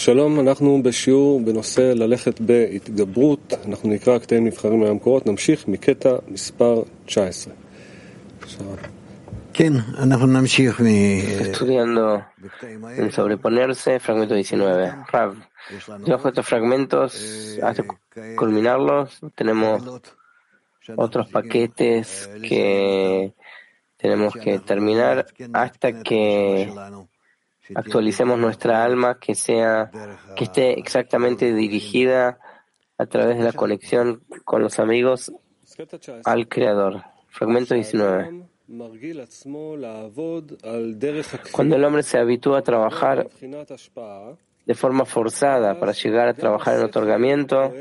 שלום, אנחנו בשיעור בנושא ללכת בהתגברות, אנחנו נקרא קטעים נבחרים מהמקורות, נמשיך מקטע מספר 19. כן, אנחנו נמשיך מ... Estudiando en sobreponerse, fragmento 19. Rav, debajo de estos fragmentos, hasta culminarlos, tenemos otros paquetes que tenemos que terminar hasta que actualicemos nuestra alma, que sea, que esté exactamente dirigida a través de la conexión con los amigos al Creador. Fragmento 19. Cuando el hombre se habitúa a trabajar de forma forzada para llegar a trabajar en otorgamiento,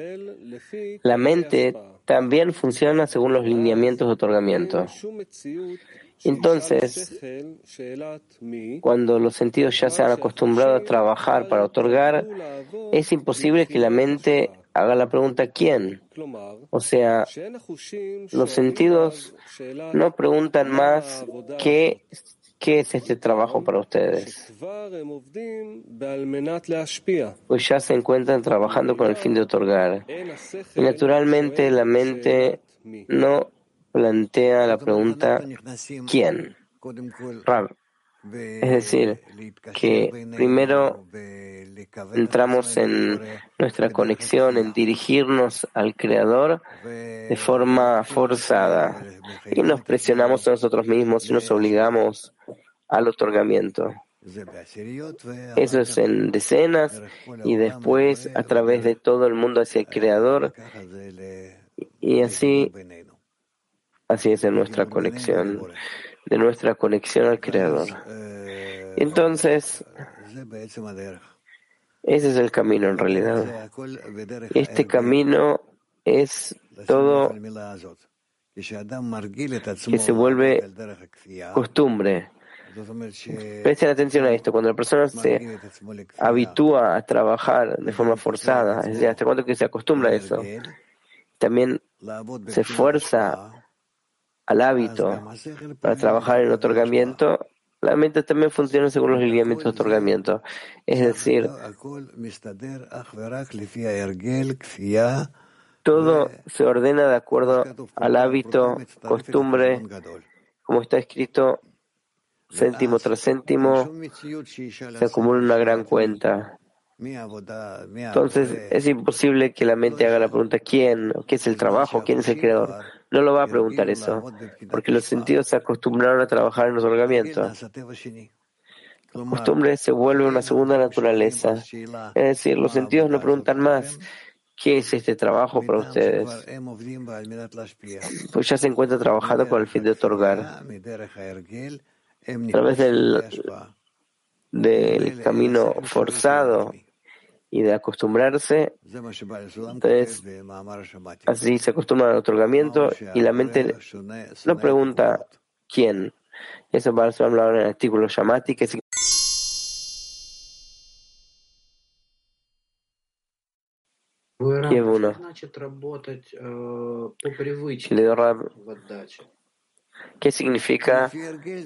la mente también funciona según los lineamientos de otorgamiento. Entonces, cuando los sentidos ya se han acostumbrado a trabajar para otorgar, es imposible que la mente haga la pregunta ¿quién? O sea, los sentidos no preguntan más ¿qué, qué es este trabajo para ustedes? Pues ya se encuentran trabajando con el fin de otorgar. Y naturalmente la mente no plantea la pregunta ¿quién? Es decir, que primero entramos en nuestra conexión, en dirigirnos al Creador de forma forzada y nos presionamos a nosotros mismos y nos obligamos al otorgamiento. Eso es en decenas y después a través de todo el mundo hacia el Creador y así, así es en nuestra conexión de nuestra conexión al Creador. Entonces, ese es el camino en realidad. Este camino es todo que se vuelve costumbre. Presten atención a esto. Cuando la persona se habitúa a trabajar de forma forzada, es decir, hasta cuando que se acostumbra a eso, también se esfuerza al hábito para trabajar en el otorgamiento, la mente también funciona según los lineamientos de otorgamiento. Es decir, todo se ordena de acuerdo al hábito, costumbre, como está escrito, céntimo tras céntimo, se acumula una gran cuenta. Entonces es imposible que la mente haga la pregunta ¿quién? ¿Qué es el trabajo? ¿Quién es el creador? No lo va a preguntar eso, porque los sentidos se acostumbraron a trabajar en los otorgamientos. La costumbre se vuelve una segunda naturaleza. Es decir, los sentidos no preguntan más ¿qué es este trabajo para ustedes? Pues ya se encuentra trabajando con el fin de otorgar. A través del, del camino forzado y de acostumbrarse. Entonces, así se acostumbra al otorgamiento y la mente no pregunta quién. Eso va a hablar en el artículo Shamati, que uno. ¿Qué significa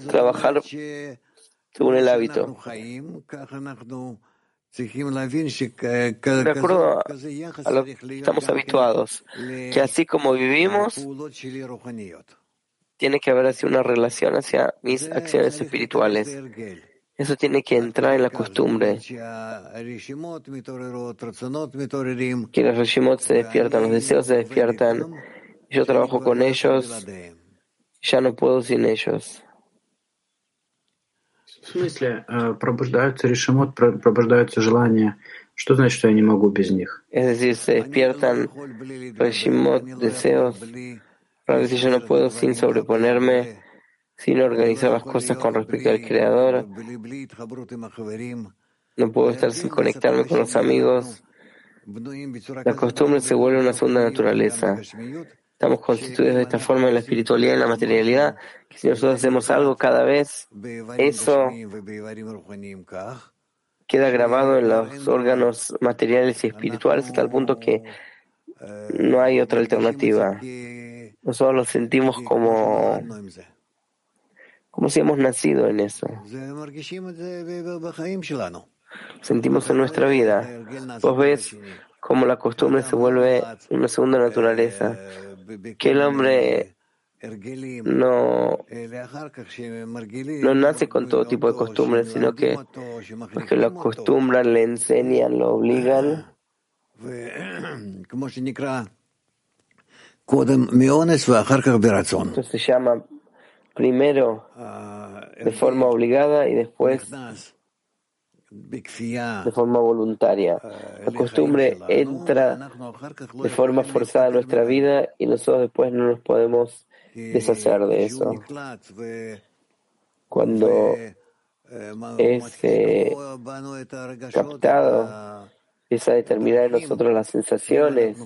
trabajar según el hábito? De acuerdo a lo que estamos habituados, que así como vivimos, tiene que haber así una relación hacia mis acciones espirituales. Eso tiene que entrar en la costumbre. Que los Rishimot se despiertan, los deseos se despiertan. Yo trabajo con ellos, ya no puedo sin ellos. В смысле, пробуждаются решимот, пробуждаются желания. Что значит, что я не могу без них? Se despiertan решимот, deseos. A veces yo no puedo sin sobreponerme, sin organizar las cosas con respecto al Creador. No puedo estar sin conectarme con los amigos. La costumbre se vuelve una segunda naturaleza. Estamos constituidos de esta forma en la espiritualidad y en la materialidad, que si nosotros hacemos algo cada vez, eso queda grabado en los órganos materiales y espirituales hasta el punto que no hay otra alternativa. Nosotros lo sentimos como, como si hemos nacido en eso. sentimos en nuestra vida. Vos ves cómo la costumbre se vuelve una segunda naturaleza, que el hombre no, no nace con todo tipo de costumbres, sino que los que lo acostumbran, le enseñan, lo obligan. Entonces se llama primero de forma obligada y después de forma voluntaria. La costumbre entra de forma forzada en nuestra vida y nosotros después no nos podemos deshacer de eso. Cuando es eh, captado, empieza a determinar en nosotros las sensaciones,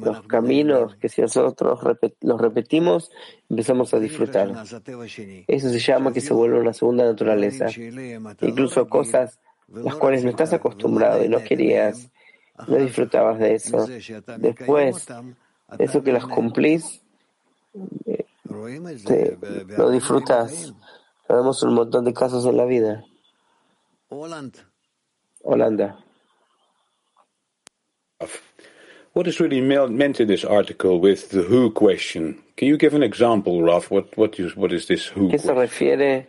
los caminos que si nosotros los repetimos, empezamos a disfrutar. Eso se llama que se vuelve una segunda naturaleza. Incluso cosas las cuales no estás acostumbrado y no querías, no disfrutabas de eso. Después, eso que las cumplís, te, lo disfrutas. Tenemos un montón de casos en la vida. Holanda. What is really meant in this article with the who question? Can you give an example, Raf? What, what, is, what is this who ¿Qué se refiere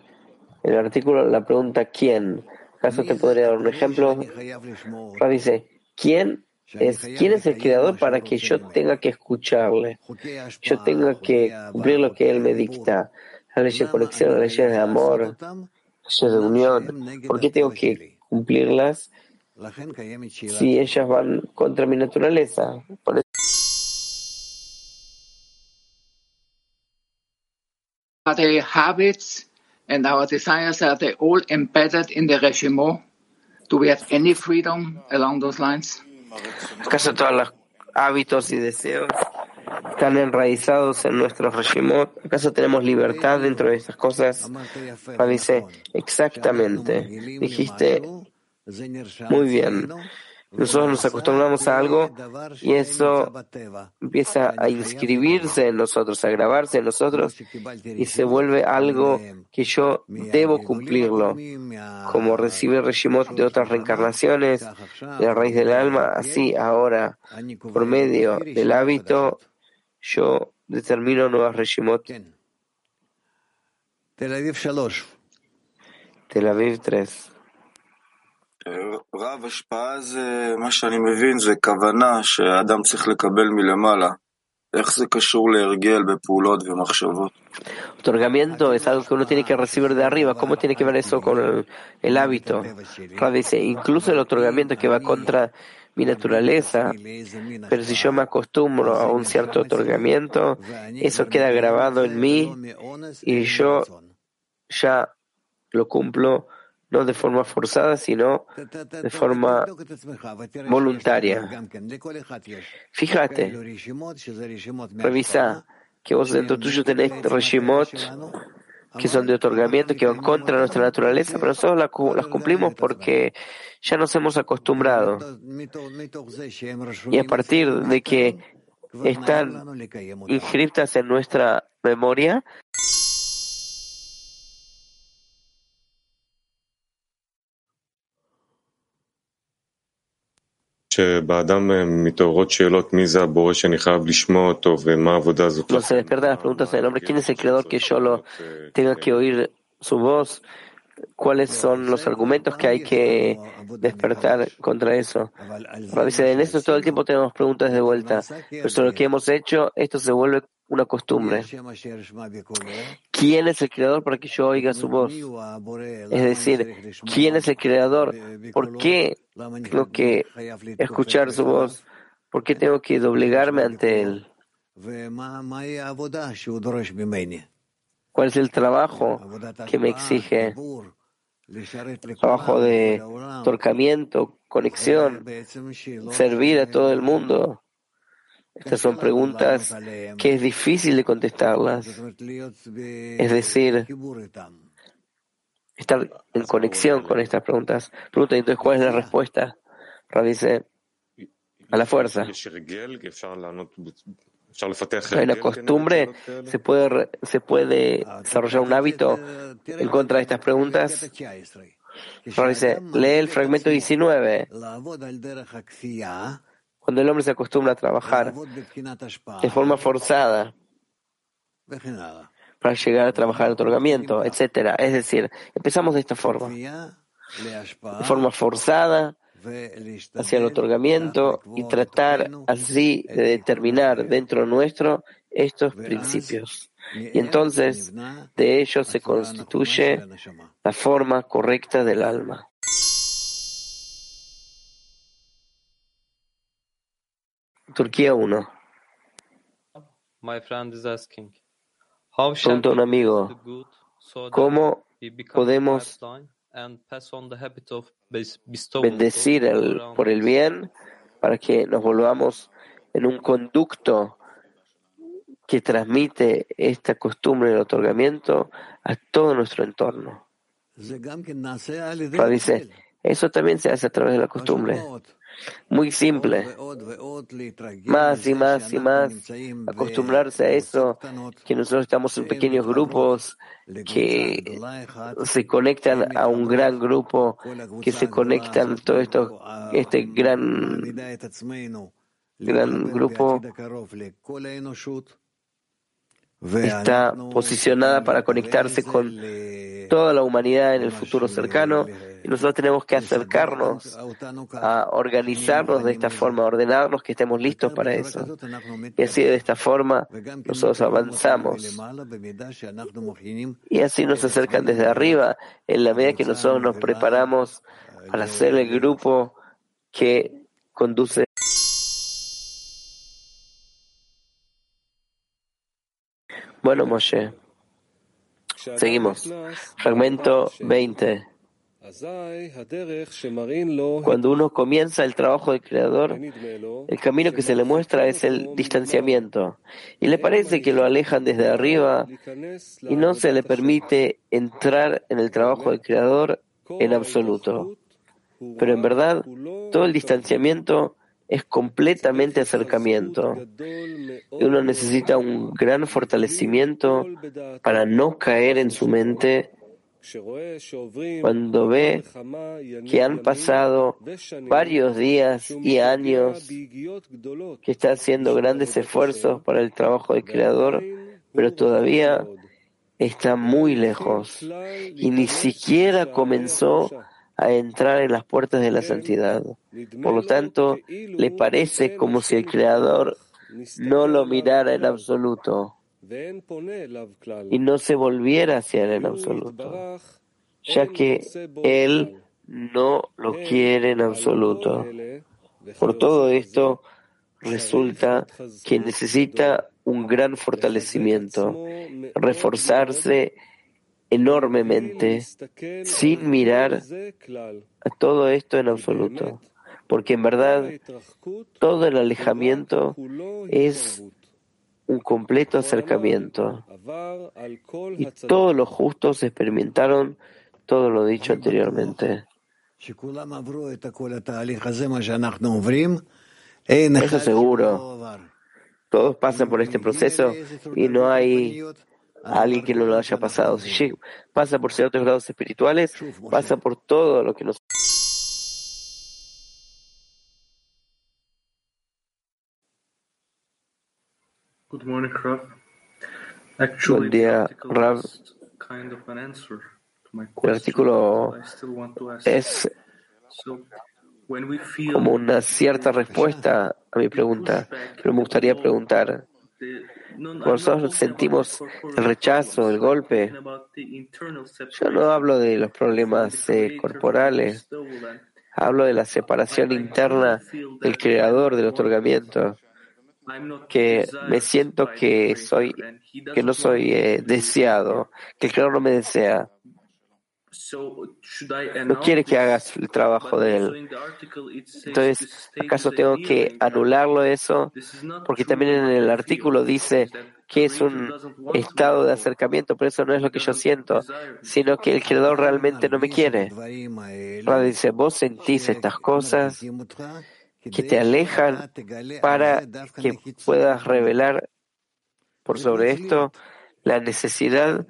el artículo la pregunta quién? ¿Acaso te podría dar un ejemplo? Raf dice, ¿quién es quién es el creador para que yo tenga que escucharle, yo tenga que cumplir lo que él me dicta, la ley de conexión, la ley de amor, la ley de unión, ¿por qué tengo que cumplirlas si ellas van contra mi naturaleza? Por the habits and our desires are they all embedded in the regime? Do we have any freedom along those lines? ¿Acaso todos los hábitos y deseos están enraizados en nuestro regimot? ¿Acaso tenemos libertad dentro de estas cosas? Ah, dice, exactamente. Dijiste muy bien. Nosotros nos acostumbramos a algo y eso empieza a inscribirse en nosotros, a grabarse en nosotros y se vuelve algo que yo debo cumplirlo. Como recibe Reshimot de otras reencarnaciones, de la raíz del alma, así ahora, por medio del hábito, yo determino nuevas Reshimot. Tel Aviv 3. רב השפעה זה, מה שאני מבין, זה כוונה שהאדם צריך לקבל מלמעלה. איך זה קשור להרגל בפעולות ומחשבות? Otorgamiento es algo que uno tiene que recibir de arriba. ¿Cómo tiene que ver eso con el, el hábito? Rab dice, incluso el otorgamiento que va contra mi naturaleza, pero si yo me acostumbro a un cierto otorgamiento, eso queda grabado en mí y yo ya lo cumplo no de forma forzada, sino de forma voluntaria. Fíjate, revisa que vos dentro tuyo tenés reshimot que son de otorgamiento, que van contra nuestra naturaleza, pero nosotros las cumplimos porque ya nos hemos acostumbrado. Y a partir de que están inscritas en nuestra memoria, Cuando se despiertan las preguntas del hombre, ¿quién es el creador que yo lo tenga que oír su voz? ¿Cuáles son los argumentos que hay que despertar contra eso? Dice, en esto todo el tiempo tenemos preguntas de vuelta, pero sobre lo que hemos hecho, esto se vuelve una costumbre. ¿Quién es el creador para que yo oiga su voz? Es decir, ¿quién es el creador? ¿Por qué tengo que escuchar su voz? ¿Por qué tengo que doblegarme ante él? ¿Cuál es el trabajo que me exige? Trabajo de torcamiento, conexión, servir a todo el mundo. Estas son preguntas que es difícil de contestarlas. Es decir, estar en conexión con estas preguntas. Pregunta, entonces, ¿cuál es la respuesta? Ra dice, a la fuerza. Hay una costumbre, se puede, se puede desarrollar un hábito en contra de estas preguntas. dice, lee el fragmento 19. Cuando el hombre se acostumbra a trabajar de forma forzada para llegar a trabajar el otorgamiento, etc. Es decir, empezamos de esta forma. De forma forzada hacia el otorgamiento y tratar así de determinar dentro nuestro estos principios. Y entonces de ellos se constituye la forma correcta del alma. Turquía 1. Pregunta un amigo, ¿cómo podemos bendecir el, por el bien para que nos volvamos en un conducto que transmite esta costumbre del otorgamiento a todo nuestro entorno. dice, eso también se hace a través de la costumbre. Muy simple. Más y más y más acostumbrarse a eso, que nosotros estamos en pequeños grupos que se conectan a un gran grupo, que se conectan todo esto, este gran, gran grupo está posicionada para conectarse con toda la humanidad en el futuro cercano y nosotros tenemos que acercarnos a organizarnos de esta forma, a ordenarnos que estemos listos para eso. Y así de esta forma nosotros avanzamos. Y así nos acercan desde arriba en la medida que nosotros nos preparamos para ser el grupo que conduce Bueno, Moshe. Seguimos. Fragmento 20. Cuando uno comienza el trabajo del Creador, el camino que se le muestra es el distanciamiento. Y le parece que lo alejan desde arriba y no se le permite entrar en el trabajo del Creador en absoluto. Pero en verdad, todo el distanciamiento es completamente acercamiento. Y uno necesita un gran fortalecimiento para no caer en su mente cuando ve que han pasado varios días y años que está haciendo grandes esfuerzos para el trabajo del Creador, pero todavía está muy lejos y ni siquiera comenzó a entrar en las puertas de la santidad. Por lo tanto, le parece como si el Creador no lo mirara en absoluto y no se volviera hacia él en absoluto, ya que él no lo quiere en absoluto. Por todo esto, resulta que necesita un gran fortalecimiento, reforzarse enormemente sin mirar a todo esto en absoluto. Porque en verdad todo el alejamiento es un completo acercamiento. Y todos los justos experimentaron todo lo dicho anteriormente. Eso seguro. Todos pasan por este proceso y no hay alguien que no lo haya pasado. Si pasa por ciertos grados espirituales, pasa por todo lo que nos. Good morning, Rav. Buen día, Rav. El artículo es como una cierta respuesta a mi pregunta, pero me gustaría preguntar, nosotros sentimos el rechazo, el golpe. Yo no hablo de los problemas eh, corporales, hablo de la separación interna del creador del otorgamiento, que me siento que soy, que no soy eh, deseado, que el creador no me desea. No quiere que hagas el trabajo de él. Entonces, ¿acaso tengo que anularlo eso? Porque también en el artículo dice que es un estado de acercamiento, pero eso no es lo que yo siento, sino que el Creador realmente no me quiere. Ahora dice, vos sentís estas cosas que te alejan para que puedas revelar por sobre esto la necesidad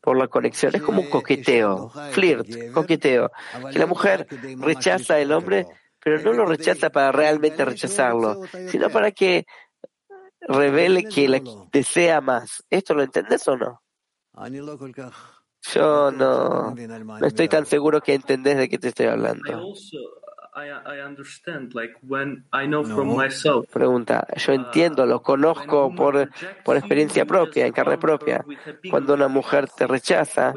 por la conexión. Es como un coqueteo, flirt, coqueteo. Que la mujer rechaza al hombre, pero no lo rechaza para realmente rechazarlo, sino para que revele que la desea más. ¿Esto lo entendés o no? Yo no, no estoy tan seguro que entendés de qué te estoy hablando. Pregunta, yo entiendo, lo conozco por, por experiencia propia, en carne propia. Cuando una mujer te rechaza,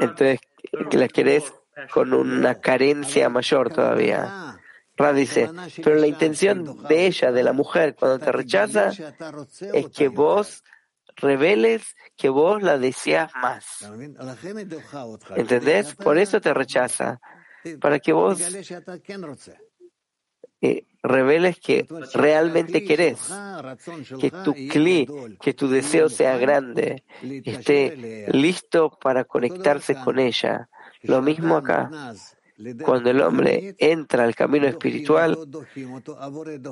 entonces que la querés con una carencia mayor todavía. Ra dice, pero la intención de ella, de la mujer, cuando te rechaza, es que vos reveles que vos la deseas más. ¿Entendés? Por eso te rechaza. Para que vos eh, reveles que realmente querés, que tu cli, que tu deseo sea grande, esté listo para conectarse con ella. Lo mismo acá. Cuando el hombre entra al camino espiritual,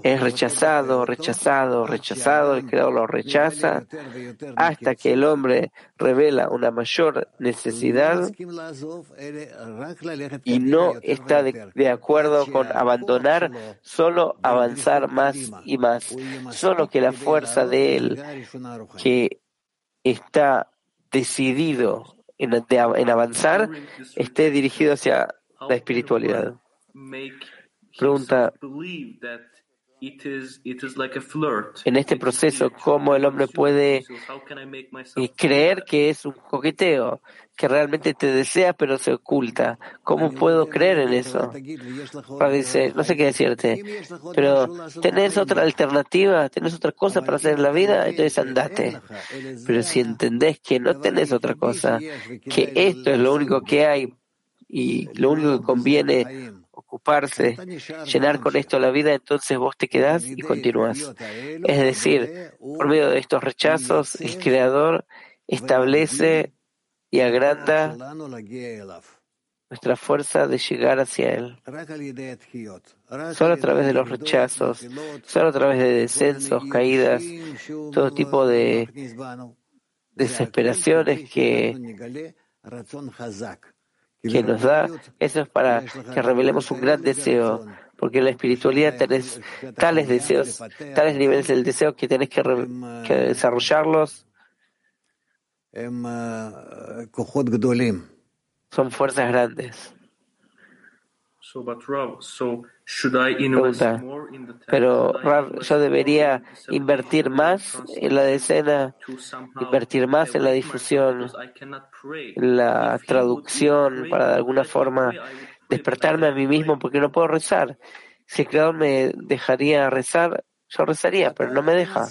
es rechazado, rechazado, rechazado, el Creador lo rechaza, hasta que el hombre revela una mayor necesidad y no está de, acuerdo con abandonar, solo avanzar más y más. Solo que la fuerza de él, que está decidido en, en avanzar, esté dirigido hacia la espiritualidad. Pregunta, en este proceso, ¿cómo el hombre puede creer que es un coqueteo, que realmente te desea pero se oculta? ¿Cómo puedo creer en eso? dice, no sé qué decirte, pero ¿tenés otra alternativa? ¿Tenés otra cosa para hacer en la vida? Entonces andate. Pero si entendés que no tenés otra cosa, que esto es lo único que hay y lo único que conviene ocuparse, llenar con esto la vida, entonces vos te quedás y continúas. Es decir, por medio de estos rechazos, el Creador establece y agranda nuestra fuerza de llegar hacia Él. Solo a través de los rechazos, solo a través de descensos, caídas, todo tipo de desesperaciones que que nos da, eso es para que revelemos un gran deseo, porque en la espiritualidad tenés tales deseos, tales niveles del deseo que tenés que, desarrollarlos. Son fuerzas grandes. Pregunta, pero yo debería invertir más en la decena, invertir más en la difusión, en la traducción, para de alguna forma despertarme a mí mismo, porque no puedo rezar. Si el Creador me dejaría rezar, yo rezaría, pero no me deja.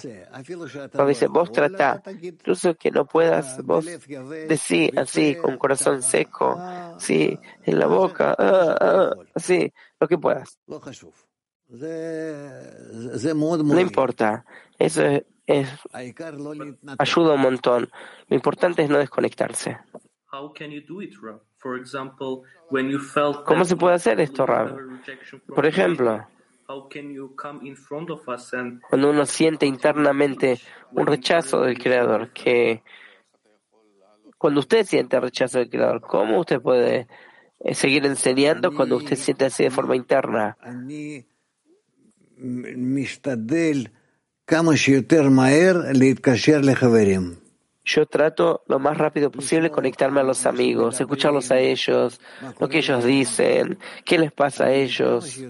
Porque dice, vos trata, incluso que no puedas, vos decís así, con corazón seco, sí, en la boca, ah, ah, así, lo que puedas. No importa, eso es, ayuda un montón. Lo importante es no desconectarse. ¿Cómo se puede hacer esto, Rab? Por ejemplo, cuando uno siente internamente un rechazo del Creador, que cuando usted siente rechazo del Creador, ¿cómo usted puede seguir enseñando cuando usted siente así de forma interna? Yo trato lo más rápido posible conectarme a los amigos, escucharlos a ellos, lo que ellos dicen, qué les pasa a ellos.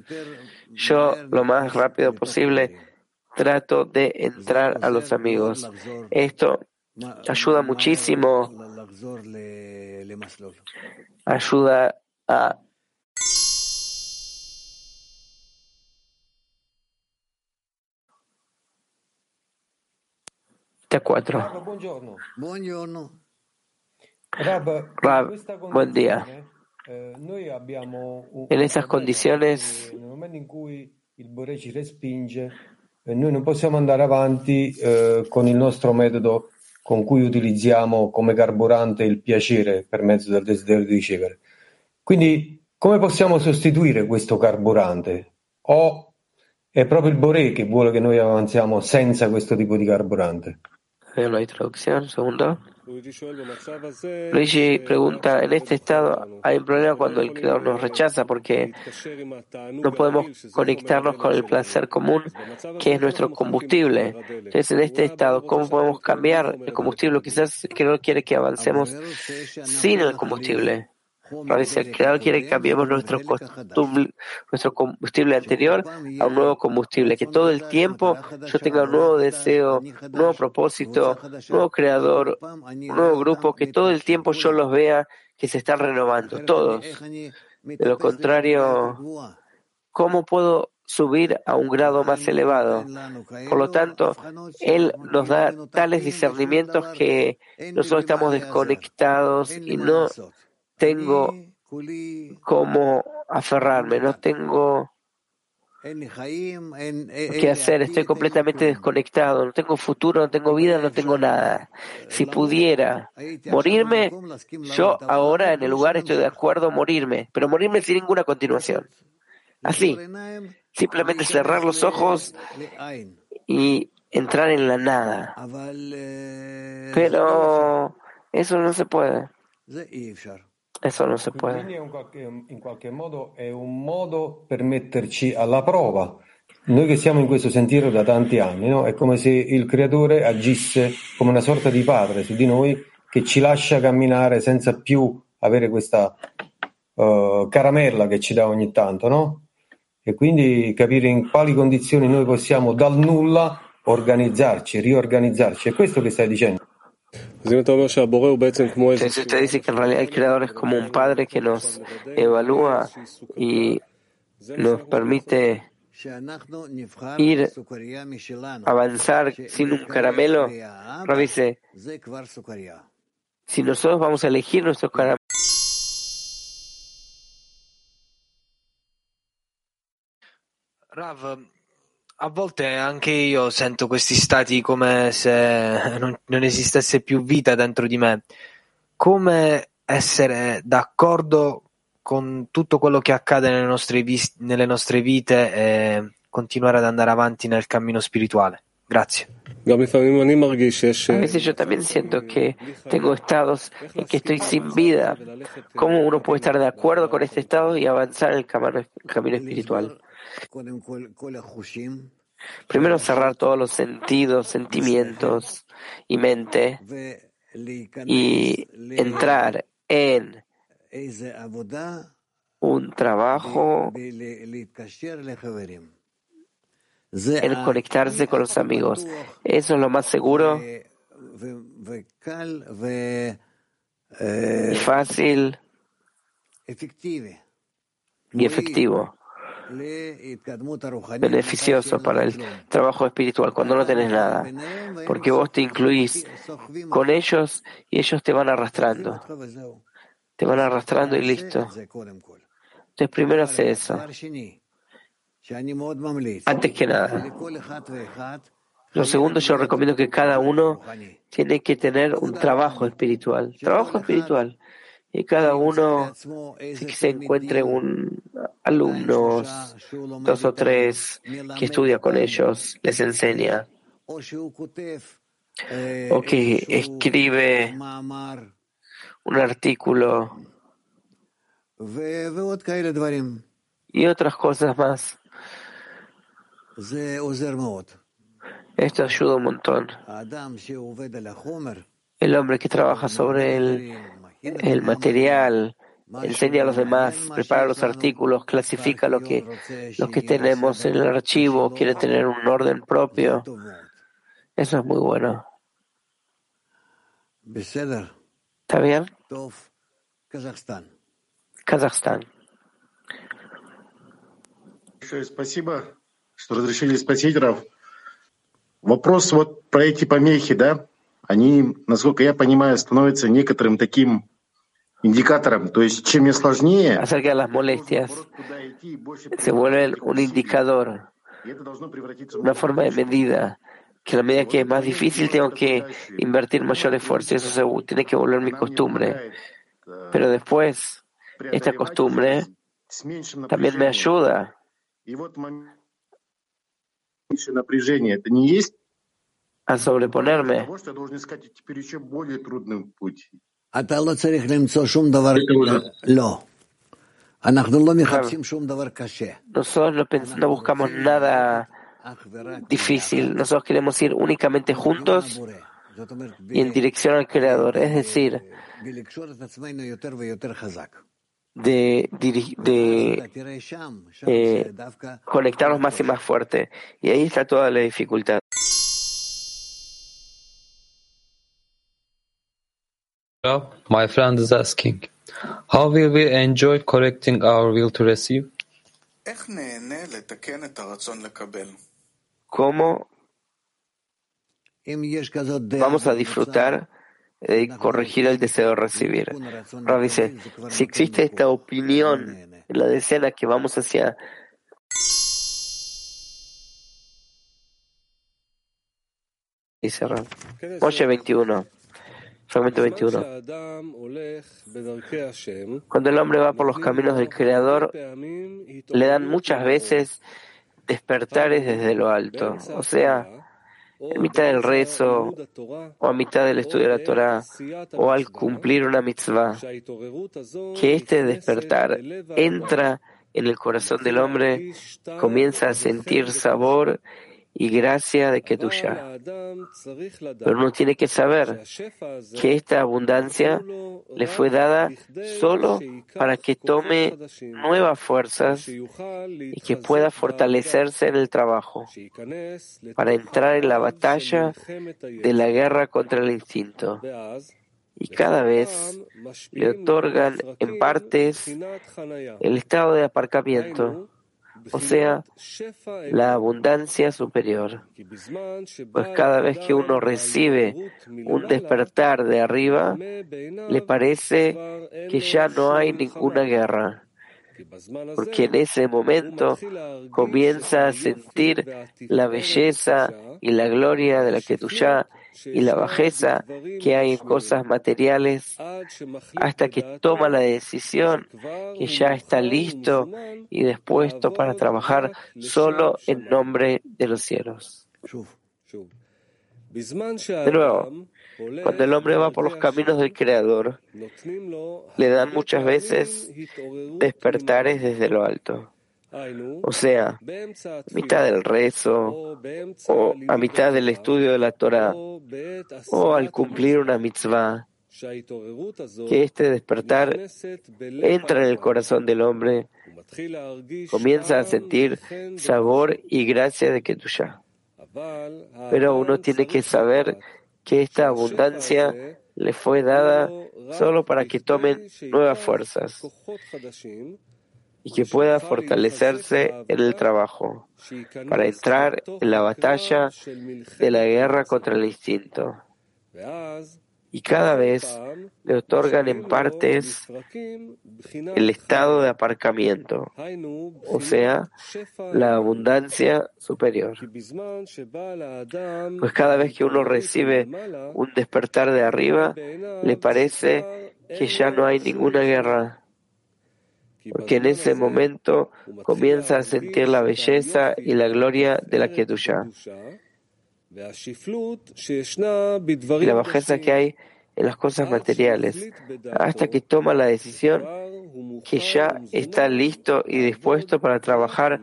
Yo lo más rápido posible trato de entrar a los amigos. Esto ayuda muchísimo, ayuda a T4. Rab, buen día. Eh, en esas condiciones nel momento in cui il Bore ci respinge, eh, noi non possiamo andare avanti eh, con il nostro metodo con cui utilizziamo come carburante il piacere per mezzo del desiderio di ricevere. Quindi come possiamo sostituire questo carburante? O è proprio il Bore che vuole che noi avanziamo senza questo tipo di carburante? no hay traducción, segundo. Luigi pregunta, en este estado hay un problema cuando el Creador nos rechaza porque no podemos conectarnos con el placer común que es nuestro combustible. Entonces, en este estado, ¿cómo podemos cambiar el combustible? Quizás el Creador quiere que avancemos sin el combustible. Parece el Creador quiere que cambiemos nuestro, nuestro combustible anterior a un nuevo combustible, que todo el tiempo yo tenga un nuevo deseo, un nuevo propósito, un nuevo creador, un nuevo grupo, que todo el tiempo yo los vea que se están renovando, todos. De lo contrario, ¿cómo puedo subir a un grado más elevado. Por lo tanto, Él nos da tales discernimientos que nosotros estamos desconectados y no tengo cómo aferrarme, no tengo qué hacer, estoy completamente desconectado, no tengo futuro, no tengo vida, no tengo nada. Si pudiera morirme, yo ahora en el lugar estoy de acuerdo morirme, pero morirme sin ninguna continuación. Así, simplemente cerrar los ojos y entrar en la nada. Pero eso no se puede. Eso. Quindi in qualche, in qualche modo è un modo per metterci alla prova. Noi che siamo in questo sentiero da tanti anni, no? è come se il creatore agisse come una sorta di padre su di noi che ci lascia camminare senza più avere questa uh, caramella che ci dà ogni tanto, no? E quindi capire in quali condizioni noi possiamo dal nulla organizzarci, riorganizzarci. È questo che stai dicendo. Entonces usted dice que en realidad el Creador es como un padre que nos evalúa y nos permite ir, avanzar sin un caramelo. Rav dice, si nosotros vamos a elegir nuestros caramelos, Rav, a volte anche io sento questi stati come se non, non, esistesse più vita dentro di me. Come essere d'accordo con tutto quello che accade nelle nostre, vis- nelle nostre vite e continuare ad andare avanti nel cammino spirituale? Grazie. A veces yo también siento que tengo estados en que estoy sin vida. ¿Cómo uno puede estar de acuerdo con este estado y avanzar en el camino, el camino espiritual? Primero cerrar todos los sentidos, sentimientos y mente y entrar en un trabajo en conectarse con los amigos. Eso es lo más seguro fácil y efectivo beneficioso para el trabajo espiritual cuando no tenés nada, porque vos te incluís con ellos y ellos te van arrastrando, te van arrastrando y listo. Entonces primero hace eso. Antes que nada. Lo segundo, yo recomiendo que cada uno tiene que tener un trabajo espiritual. Trabajo espiritual y cada uno que se encuentre un alumno, dos o tres, que estudia con ellos, les enseña, o que escribe un artículo y otras cosas más. Esto ayuda un montón. El hombre que trabaja sobre el el material, enseña a los demás, prepara los artículos, clasifica lo que, lo que tenemos en el archivo, quiere tener un orden propio. Eso es muy bueno. ¿Está bien? Kazajstán. Спасибо, что разрешили спросить, Рав. Вопрос вот про эти помехи, да? они, насколько я понимаю, становятся некоторым таким индикатором. То есть чем мне сложнее... Acerca de las molestias, se vuelven un indicador, una forma de medida, que a la medida que es más difícil tengo que invertir mayor esfuerzo. Eso se, tiene que volver mi costumbre. Pero después, esta costumbre también me ayuda. a sobreponerme. Nosotros no, buscamos nada difícil, nosotros queremos ir únicamente juntos y en dirección al Creador, es decir, de, de eh, conectarnos más y más fuerte. Y ahí está toda la dificultad. My friend is asking, how will we enjoy correcting our will to receive? ¿Cómo vamos a disfrutar de corregir el deseo de recibir? Rav dice, si existe esta opinión en la decena que vamos hacia dice Rav. Moshe 21. Fragmento 21. Cuando el hombre va por los caminos del Creador, le dan muchas veces despertares desde lo alto, o sea, en mitad del rezo, o a mitad del estudio de la Torah, o al cumplir una mitzvah, que este despertar entra en el corazón del hombre, comienza a sentir sabor y gracia de Kedusha. Pero uno tiene que saber que esta abundancia le fue dada solo para que tome nuevas fuerzas y que pueda fortalecerse en el trabajo, para entrar en la batalla de la guerra contra el instinto. Y cada vez le otorgan en partes el estado de aparcamiento o sea, la abundancia superior. Pues cada vez que uno recibe un despertar de arriba, le parece que ya no hay ninguna guerra porque en ese momento comienza a sentir la belleza y la gloria de la que ya y la bajeza que hay en cosas materiales hasta que toma la decisión que ya está listo y dispuesto para trabajar solo en nombre de los cielos. De nuevo, cuando el hombre va por los caminos del Creador, le dan muchas veces despertares desde lo alto. O sea, a mitad del rezo, o a mitad del estudio de la Torah, o al cumplir una mitzvah, que este despertar entra en el corazón del hombre, comienza a sentir sabor y gracia de Ketushah. Pero uno tiene que saber que esta abundancia le fue dada solo para que tomen nuevas fuerzas y que pueda fortalecerse en el trabajo para entrar en la batalla de la guerra contra el instinto. Y cada vez le otorgan en partes el estado de aparcamiento, o sea, la abundancia superior. Pues cada vez que uno recibe un despertar de arriba, le parece que ya no hay ninguna guerra porque en ese momento comienza a sentir la belleza y la gloria de la Kedusha y la bajeza que hay en las cosas materiales, hasta que toma la decisión que ya está listo y dispuesto para trabajar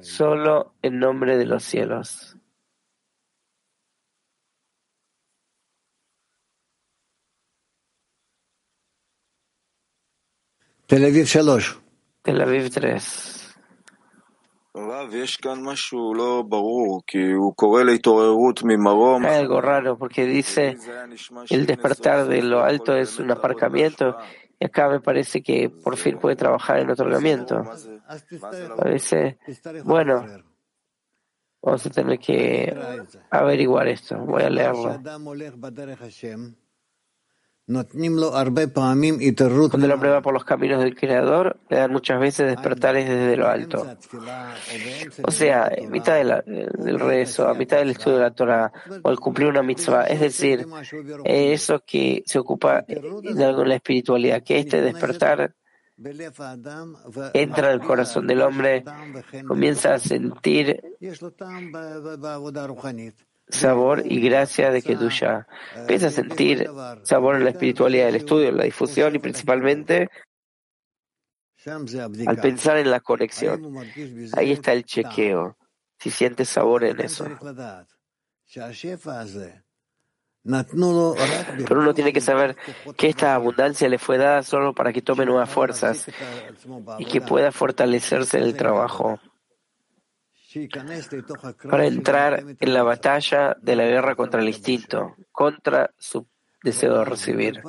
solo en nombre de los cielos. Tel Aviv 3. Tel Aviv 3. Hay algo raro porque dice el despertar de lo alto es un aparcamiento y acá me parece que por fin puede trabajar en otorgamiento. Parece, bueno, vamos a tener que averiguar esto. Voy a leerlo. Cuando el hombre va por los caminos del Creador, le dan muchas veces despertares desde lo alto. O sea, en mitad del rezo, a mitad del estudio de la Torah, o al cumplir una mitzvah. Es decir, eso que se ocupa en algo en la espiritualidad, que este despertar entra en el corazón del hombre, comienza a sentir sabor y gracia de Kedusha. Empieza a sentir sabor en la espiritualidad, el estudio, la difusión y principalmente al pensar en la conexión. Ahí está el chequeo, si sientes sabor en eso. Pero uno tiene que saber que esta abundancia le fue dada solo para que tome nuevas fuerzas y que pueda fortalecerse en el trabajo para entrar en la batalla de la guerra contra el instinto, contra su deseo de recibir.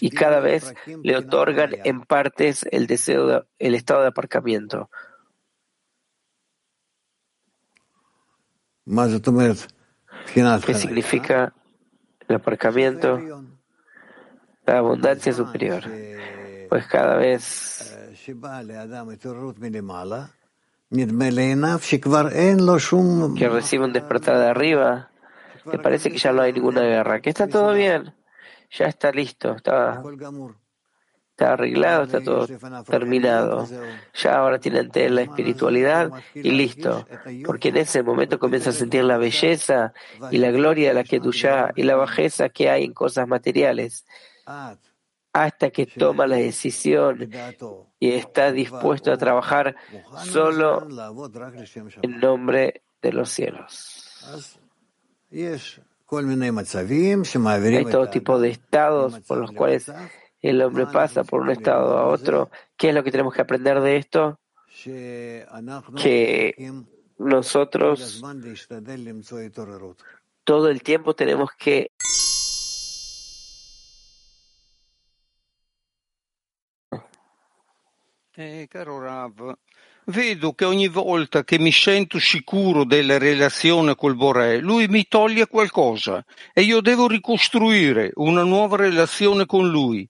Y cada vez le otorgan en partes el deseo, el estado de aparcamiento. ¿Qué significa el aparcamiento? La abundancia superior. Pues cada vez que recibe un despertar de arriba, te parece que ya no hay ninguna guerra, que está todo bien, ya está listo, está, está arreglado, está todo terminado. Ya ahora tiene ante la espiritualidad y listo, porque en ese momento comienza a sentir la belleza y la gloria de la que ya y la bajeza que hay en cosas materiales hasta que toma la decisión y está dispuesto a trabajar solo en nombre de los cielos. Hay todo tipo de estados por los cuales el hombre pasa por un estado a otro. ¿Qué es lo que tenemos que aprender de esto? Que nosotros todo el tiempo tenemos que Eh, caro Rav, vedo che ogni volta che mi sento sicuro della relazione col Boré, lui mi toglie qualcosa e io devo ricostruire una nuova relazione con lui.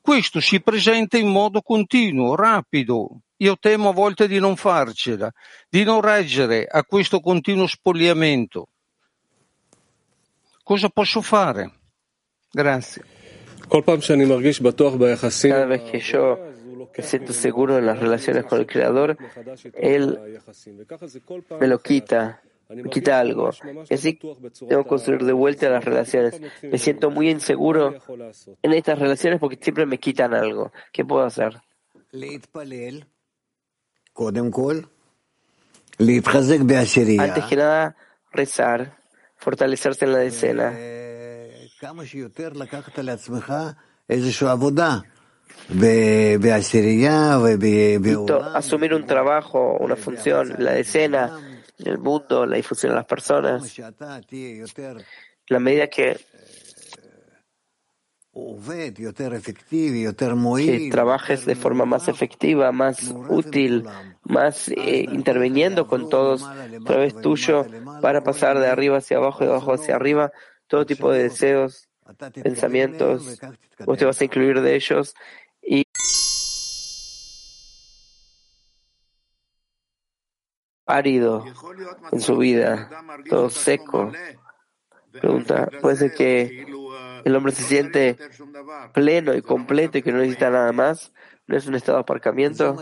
Questo si presenta in modo continuo, rapido. Io temo a volte di non farcela, di non reggere a questo continuo spogliamento. Cosa posso fare? Grazie. Cada vez que yo me siento seguro en las relaciones con el Creador, Él me lo quita, me quita algo. Así tengo que construir de vuelta las relaciones. Me siento muy inseguro en estas relaciones porque siempre me quitan algo. ¿Qué puedo hacer? Antes que nada, rezar, fortalecerse en la decena asumir un trabajo, una función, la decena, en el mundo, la difusión de las personas. La medida que, que trabajes de forma más efectiva, más útil, más eh, interviniendo con todos a través tuyo para pasar de arriba hacia abajo, de abajo hacia arriba, todo tipo de deseos, pensamientos, vos te vas a incluir de ellos árido en su vida, todo seco. Pregunta, ¿puede ser que el hombre se siente pleno y completo y que no necesita nada más? ¿No es un estado de aparcamiento?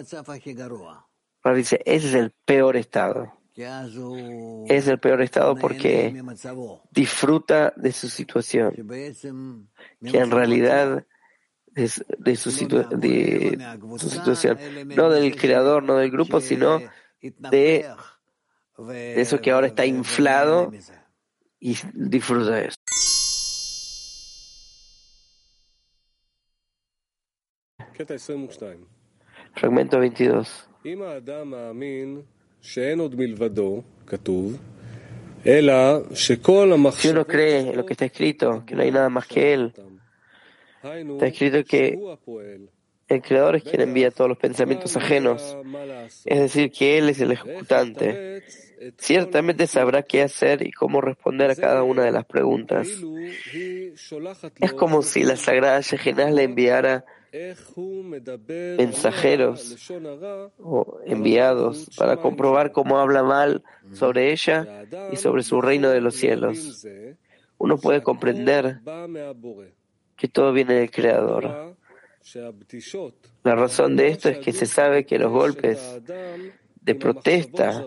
Ahora dice, ese es el peor estado. Es el peor estado porque disfruta de su situación, que en realidad de, su, situación, no del creador, no del grupo, sino de, eso que ahora está inflado y disfruta de eso. Fragmento 22. Si uno cree en lo que está escrito, que no hay nada más que él, Está escrito que el creador es quien envía todos los pensamientos ajenos, es decir, que Él es el ejecutante. Ciertamente sabrá qué hacer y cómo responder a cada una de las preguntas. Es como si la Sagrada Yehenah le enviara mensajeros o enviados para comprobar cómo habla mal sobre ella y sobre su reino de los cielos. Uno puede comprender que todo viene del Creador. La razón de esto es que se sabe que los golpes de protesta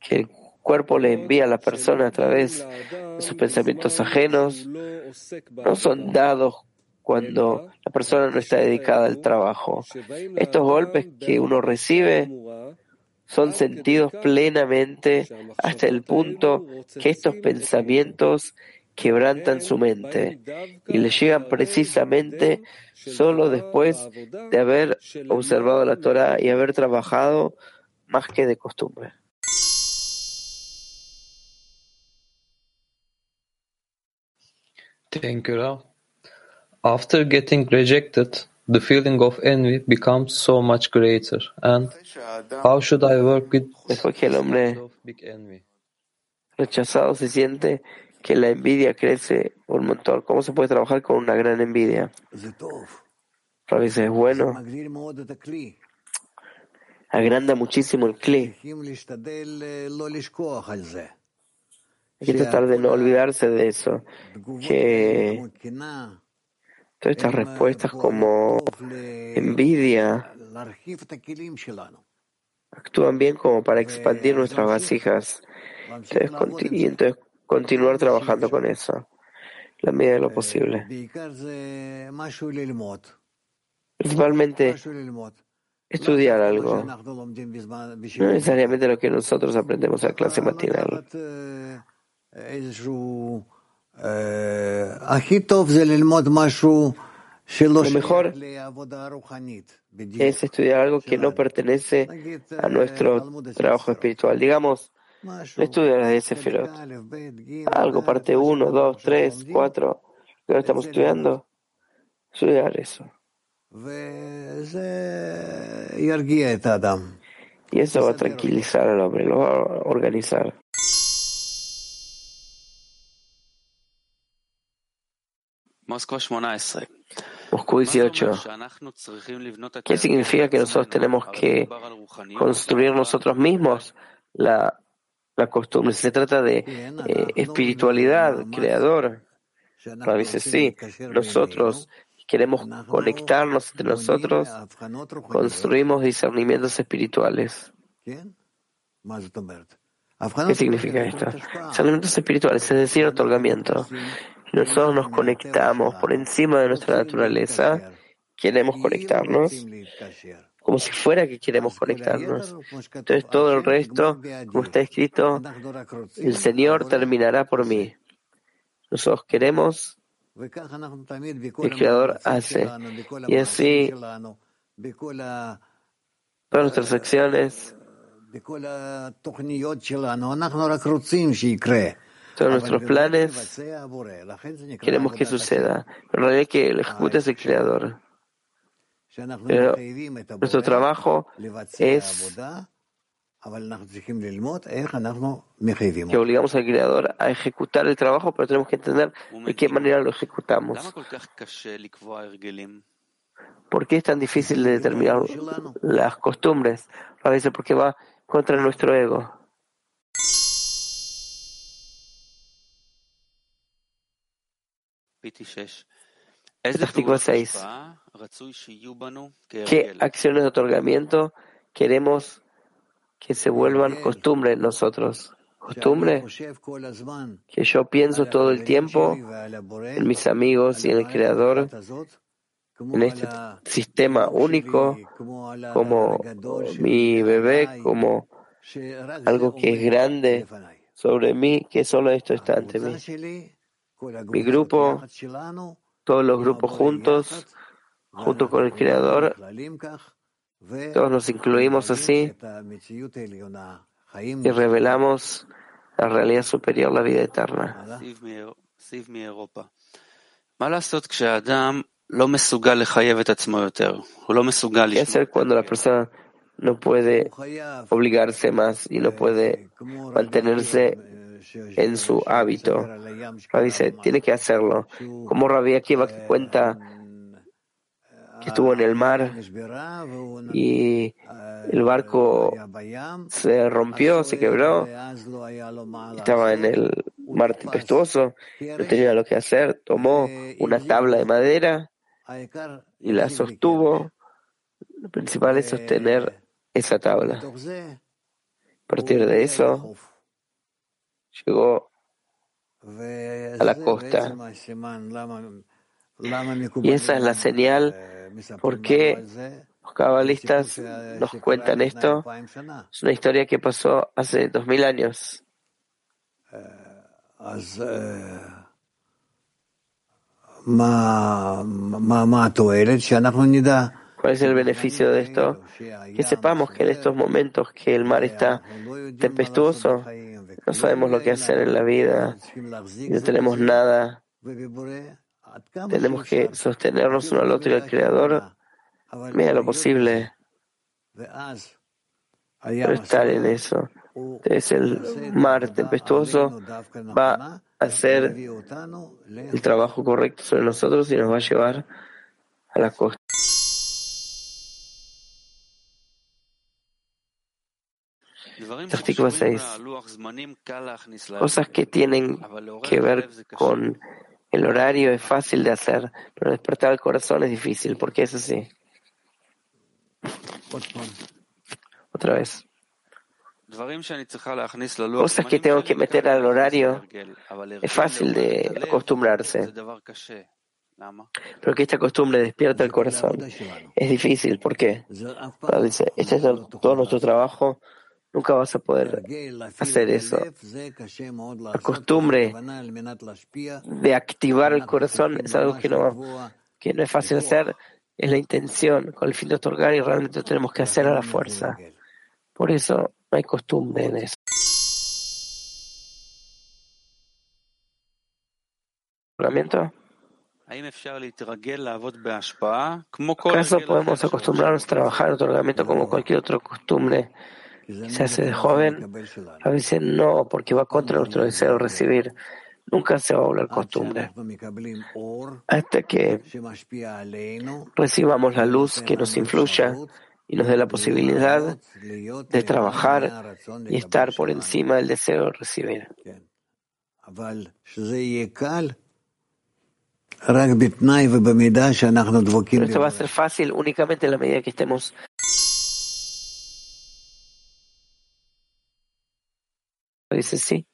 que el cuerpo le envía a la persona a través de sus pensamientos ajenos, no son dados cuando la persona no está dedicada al trabajo. Estos golpes que uno recibe son sentidos plenamente hasta el punto que estos pensamientos quebrantan su mente y le llegan precisamente solo después de haber observado la Torah y haber trabajado más que de costumbre. Thank you, Rao. After getting rejected, the feeling of envy becomes so much greater. And how should I work with Después que el hombre big envy? rechazado se siente que la envidia crece un montón. ¿Cómo se puede trabajar con una gran envidia? Rabbi dice, es bueno, agranda muchísimo el cli. Hay que tratar de no olvidarse de eso, que todas estas respuestas como envidia actúan bien como para expandir nuestras vasijas. Entonces, y entonces continuar trabajando con eso, la medida de lo posible. Principalmente estudiar algo, no necesariamente lo que nosotros aprendemos en la clase matinal. Lo mejor es estudiar algo que no pertenece a nuestro trabajo espiritual. Digamos, no estudiar de Sefirot. Algo, parte 1, 2, 3, 4, que ahora estamos estudiando. Estudiar eso. Y eso va a tranquilizar al hombre, lo va a organizar. Moscú 18. ¿Qué significa que nosotros tenemos que construir nosotros mismos la, la costumbre? Se trata de eh, espiritualidad, creador. A veces sí, nosotros queremos conectarnos entre nosotros, construimos discernimientos espirituales. ¿Qué significa esto? Discernimientos espirituales, es decir, otorgamiento. Nosotros nos conectamos por encima de nuestra naturaleza, queremos conectarnos, como si fuera que queremos conectarnos. Entonces todo el resto, como está escrito, el Señor terminará por mí. Nosotros queremos, el Creador hace. Y así, todas nuestras acciones, todos nuestros planes, queremos que suceda. Pero en realidad que lo ejecuta es el Creador. Pero nuestro trabajo es que obligamos al Creador a ejecutar el trabajo, pero tenemos que entender de qué manera lo ejecutamos. ¿Por qué es tan difícil de determinar las costumbres? A veces porque va contra nuestro ego. Práctico 6. ¿Qué acciones de otorgamiento queremos que se vuelvan costumbre en nosotros? Costumbre que yo pienso todo el tiempo en mis amigos y en el Creador, en este sistema único, como mi bebé, como algo que es grande sobre mí, que solo esto está ante mí. Mi grupo, todos los grupos juntos, junto con el Creador, todos nos incluimos así y revelamos la realidad superior, la vida eterna. ¿Qué hacer cuando la persona no puede obligarse más y no puede mantenerse en su hábito? Rabbi dice, tiene que hacerlo. Como Rabbi Akiva cuenta que estuvo en el mar y el barco se rompió, se quebró, estaba en el mar tempestuoso, no tenía lo que hacer, tomó una tabla de madera y la sostuvo. Lo principal es sostener esa tabla. A partir de eso, llegó a la costa. Y esa es la señal por qué los cabalistas nos cuentan esto. Es una historia que pasó hace dos mil años. ¿Cuál es el beneficio de esto? Que sepamos que en estos momentos que el mar está tempestuoso, no sabemos lo que hacer en la vida, no tenemos nada. Tenemos que sostenernos uno al otro y al Creador, mira lo posible, pero estar en eso. Es el mar tempestuoso, va a hacer el trabajo correcto sobre nosotros y nos va a llevar a la costa. Artículo 6. Cosas que tienen que ver con el horario es fácil de hacer, pero despertar el corazón es difícil, porque es así. Otra vez. Cosas que tengo que meter al horario es fácil de acostumbrarse. Pero que esta costumbre despierta el corazón es difícil. ¿Por qué? dice, este es todo nuestro trabajo, nunca vas a poder hacer eso. La costumbre de activar el corazón es algo que no, que no es fácil hacer, es la intención con el fin de otorgar y realmente tenemos que hacer a la fuerza. Por eso no hay costumbre en eso. ¿Acaso podemos acostumbrarnos a trabajar en otorgamiento como cualquier otra costumbre hace de joven? A veces no, porque va contra nuestro deseo de recibir. Nunca se va a volver costumbre. Hasta que recibamos la luz que nos influya y nos dé la posibilidad de trabajar y estar por encima del deseo de recibir. Pero esto va a ser fácil únicamente en la medida que estemos dice sí.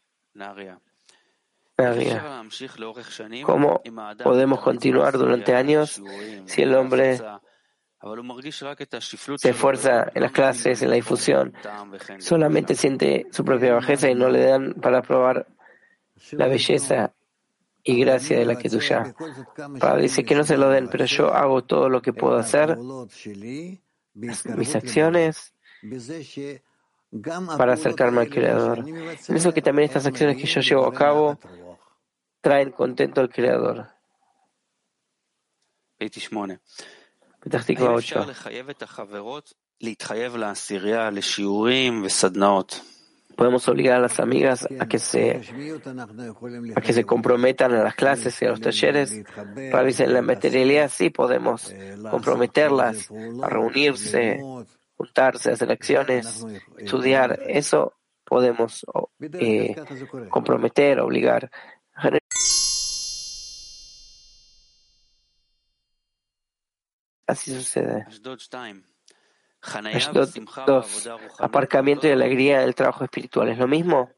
¿Cómo podemos continuar durante años si el hombre se esfuerza en las clases, en la difusión, solamente siente su propia bajeza y no le dan para probar la belleza y gracia de la que tuya. Padre dice que no se lo den, pero yo hago todo lo que puedo hacer, mis acciones, para acercarme al Creador. En eso que también estas acciones que yo llevo a cabo traen contento al Creador. Artículo 8. Podemos obligar a las amigas a que se, a que se comprometan a las clases y a los talleres. Para en la materialidad sí podemos comprometerlas a reunirse, juntarse, hacer acciones, estudiar. Eso podemos eh, comprometer, obligar. Así sucede. Dos, aparcamiento y alegría del trabajo espiritual. ¿Es lo mismo?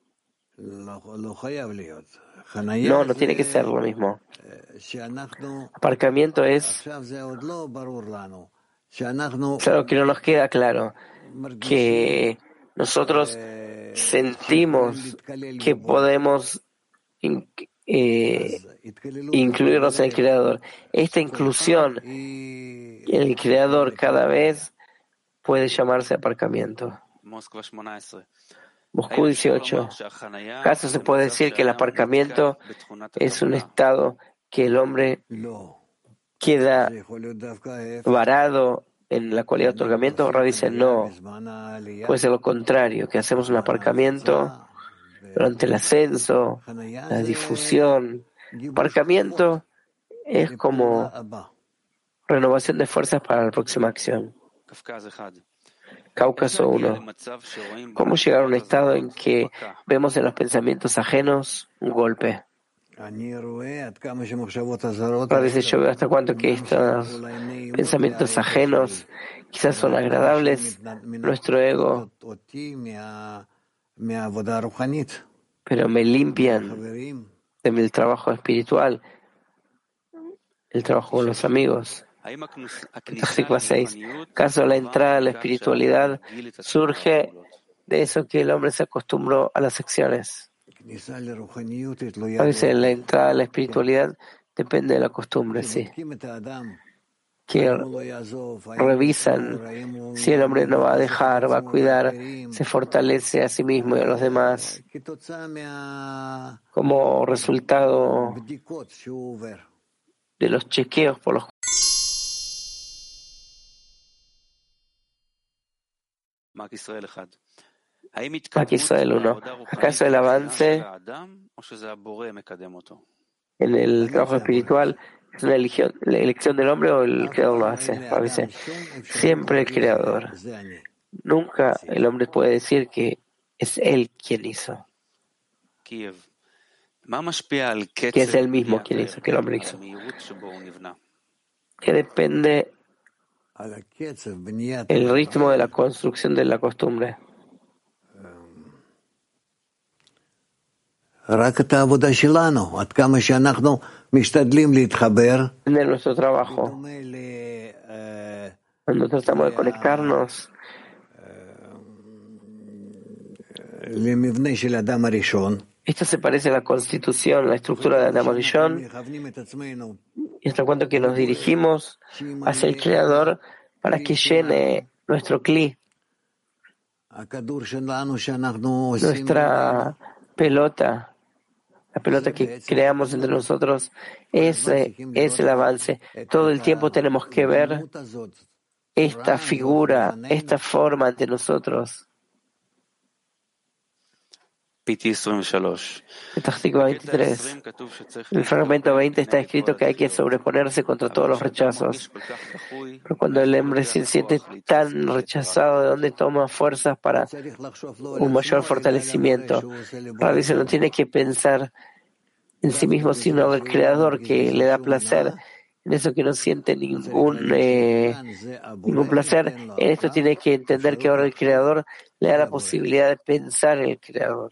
No, no tiene que ser lo mismo. Aparcamiento es Claro que no nos queda claro que nosotros sentimos que podemos eh, incluirnos en el Creador. Esta inclusión en el Creador cada vez puede llamarse aparcamiento. Moscú 18. ¿Acaso se puede decir que el aparcamiento es un estado que el hombre queda varado en la cualidad de otorgamiento? Ra dice no, puede ser lo contrario, que hacemos un aparcamiento durante el ascenso, la difusión. Aparcamiento es como renovación de fuerzas para la próxima acción. Cáucaso 1. ¿Cómo llegar a un estado en que vemos en los pensamientos ajenos un golpe? A veces yo veo hasta cuánto que estos pensamientos ajenos quizás son agradables, nuestro ego pero me limpian del trabajo espiritual, el trabajo con los amigos. Versículo 6. ¿Acaso la entrada a la espiritualidad surge de eso que el hombre se acostumbró a las acciones? A veces la entrada a la espiritualidad depende de la costumbre, sí. Que revisan si el hombre no va a dejar, va a cuidar, se fortalece a sí mismo y a los demás. como resultado de los chequeos por los Aquí Israel 1. ¿Acaso el avance en el trabajo espiritual es una elección, la elección del hombre o el creador lo hace? A veces, siempre el creador. Nunca el hombre puede decir que es él quien hizo. Que es él mismo quien hizo, que el hombre hizo. Que depende el ritmo de la construcción de la costumbre. De nuestro trabajo. Cuando tratamos de conectarnos esto se parece a la constitución, la estructura de Adam Rishon, y hasta cuanto que nos dirigimos hacia el Creador para que llene nuestro cli, nuestra pelota, la pelota que creamos entre nosotros, ese es el avance. Todo el tiempo tenemos que ver esta figura, esta forma ante nosotros. Táctico 23. En el fragmento 20 está escrito que hay que sobreponerse contra todos los rechazos. Pero cuando el hombre se siente tan rechazado, ¿de dónde toma fuerzas para un mayor fortalecimiento? Para eso no tiene que pensar en sí mismo, sino en el Creador que le da placer en eso que no siente ningún, eh, ningún placer, en esto tiene que entender que ahora el Creador le da la posibilidad de pensar en el Creador.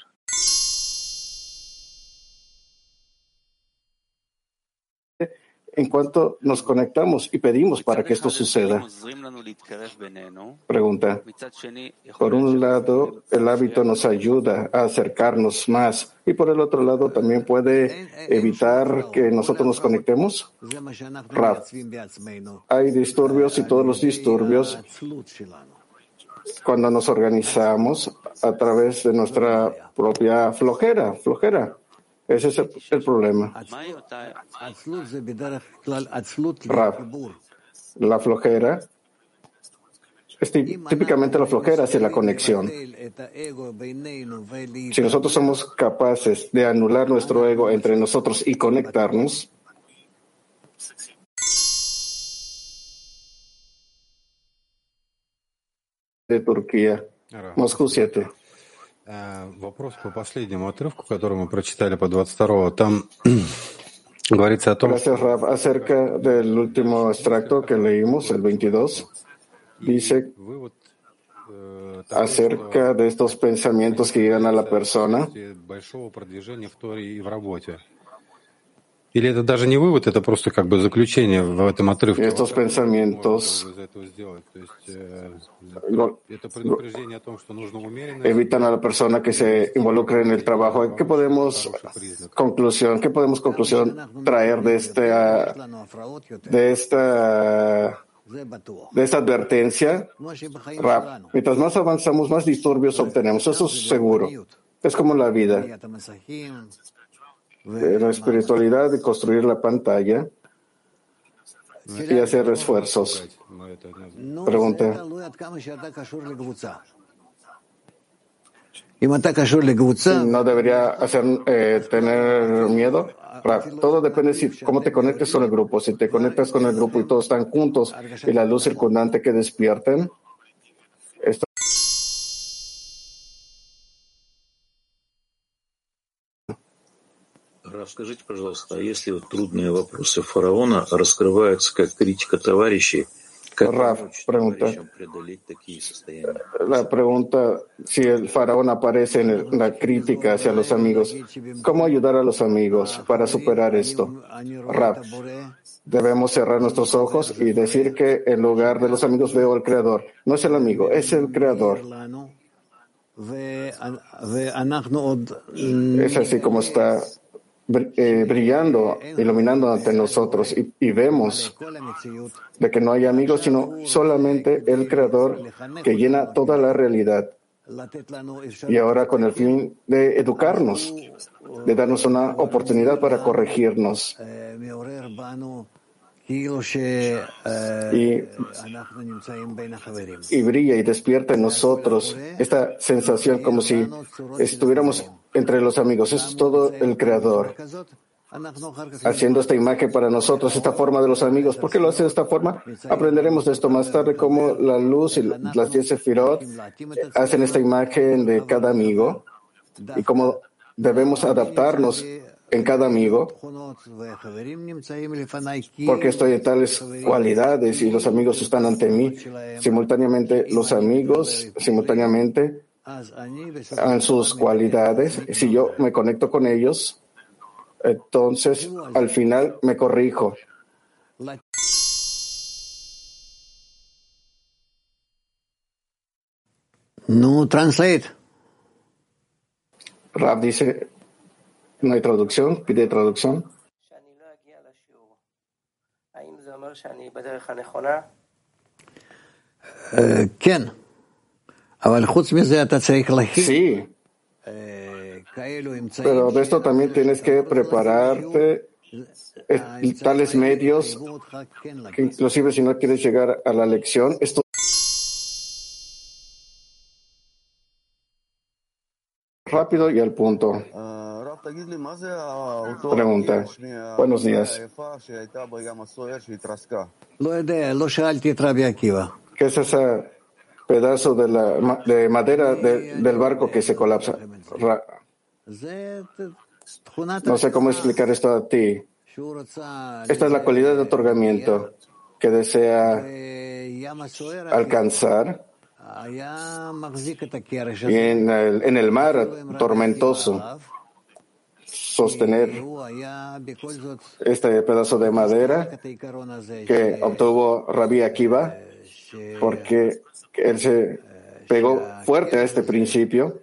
En cuanto nos conectamos y pedimos para que esto suceda. Pregunta. Por un lado, el hábito nos ayuda a acercarnos más y por el otro lado también puede evitar que nosotros nos conectemos. Hay disturbios y todos los disturbios cuando nos organizamos a través de nuestra propia flojera, flojera. Ese es el, problema. la flojera es típicamente la flojera hacia la conexión. Si nosotros somos capaces de anular nuestro ego entre nosotros y conectarnos, de Turquía, Moscú 7. Вопрос по последнему отрывку, который мы прочитали по 22-го. Там говорится о том... Gracias, Rab. Acerca del último extracto que leímos, el 22, dice acerca de estos pensamientos que llegan a la persona. большого продвижения в Торе и в работе. Или это даже не вывод, это просто как бы заключение в этом отрывке. Estos pensamientos evitan a la persona que se involucre en el trabajo. ¿Qué podemos conclusión, qué podemos conclusión traer de esta de esta de esta advertencia? Mientras más avanzamos, más disturbios obtenemos. Eso es seguro. Es como la vida de la espiritualidad de construir la pantalla y hacer esfuerzos. Pregunta. ¿No debería hacer, eh, tener miedo? Todo depende de cómo te conectes con el grupo. Si te conectas con el grupo y todos están juntos y la luz circundante que despierten, Скажите, пожалуйста, а если вот трудные вопросы фараона раскрываются как критика товарищей, Raf pregunta, la pregunta si el faraón aparece en el- la crítica hacia los amigos, ¿cómo ayudar a los amigos para superar esto? Raf, debemos cerrar nuestros ojos y decir que en lugar de los amigos veo al Creador. No es el amigo, es el Creador. Es así como está br- eh, brillando, iluminando ante nosotros y, y vemos de que no hay amigos, sino solamente el Creador que llena toda la realidad. Y ahora con el fin de educarnos, de darnos una oportunidad para corregirnos. Y, y brilla y despierta en nosotros esta sensación como si estuviéramos entre los amigos. Es todo el Creador haciendo esta imagen para nosotros, esta forma de los amigos. ¿Por qué lo hace de esta forma? Aprenderemos de esto más tarde, cómo la luz y las diez sefirot hacen esta imagen de cada amigo y cómo debemos adaptarnos en cada amigo, porque estoy en tales cualidades y los amigos están ante mí. Simultáneamente, los amigos, simultáneamente, en sus cualidades. Si yo me conecto con ellos, entonces al final me corrijo. No translate. Rab dice, no hay traducción, pide traducción. ¿Quién? Sí. Pero de esto también tienes que prepararte eh, tales medios que inclusive si no quieres llegar a la lección, esto rápido y al punto preguntar. Buenos días. ¿Qué es ese pedazo de, la, de madera de, del barco que se colapsa? No sé cómo explicar esto a ti. Esta es la cualidad de otorgamiento que desea alcanzar. Y en el, en el mar tormentoso, sostener este pedazo de madera que obtuvo Rabbi Akiva, porque él se pegó fuerte a este principio.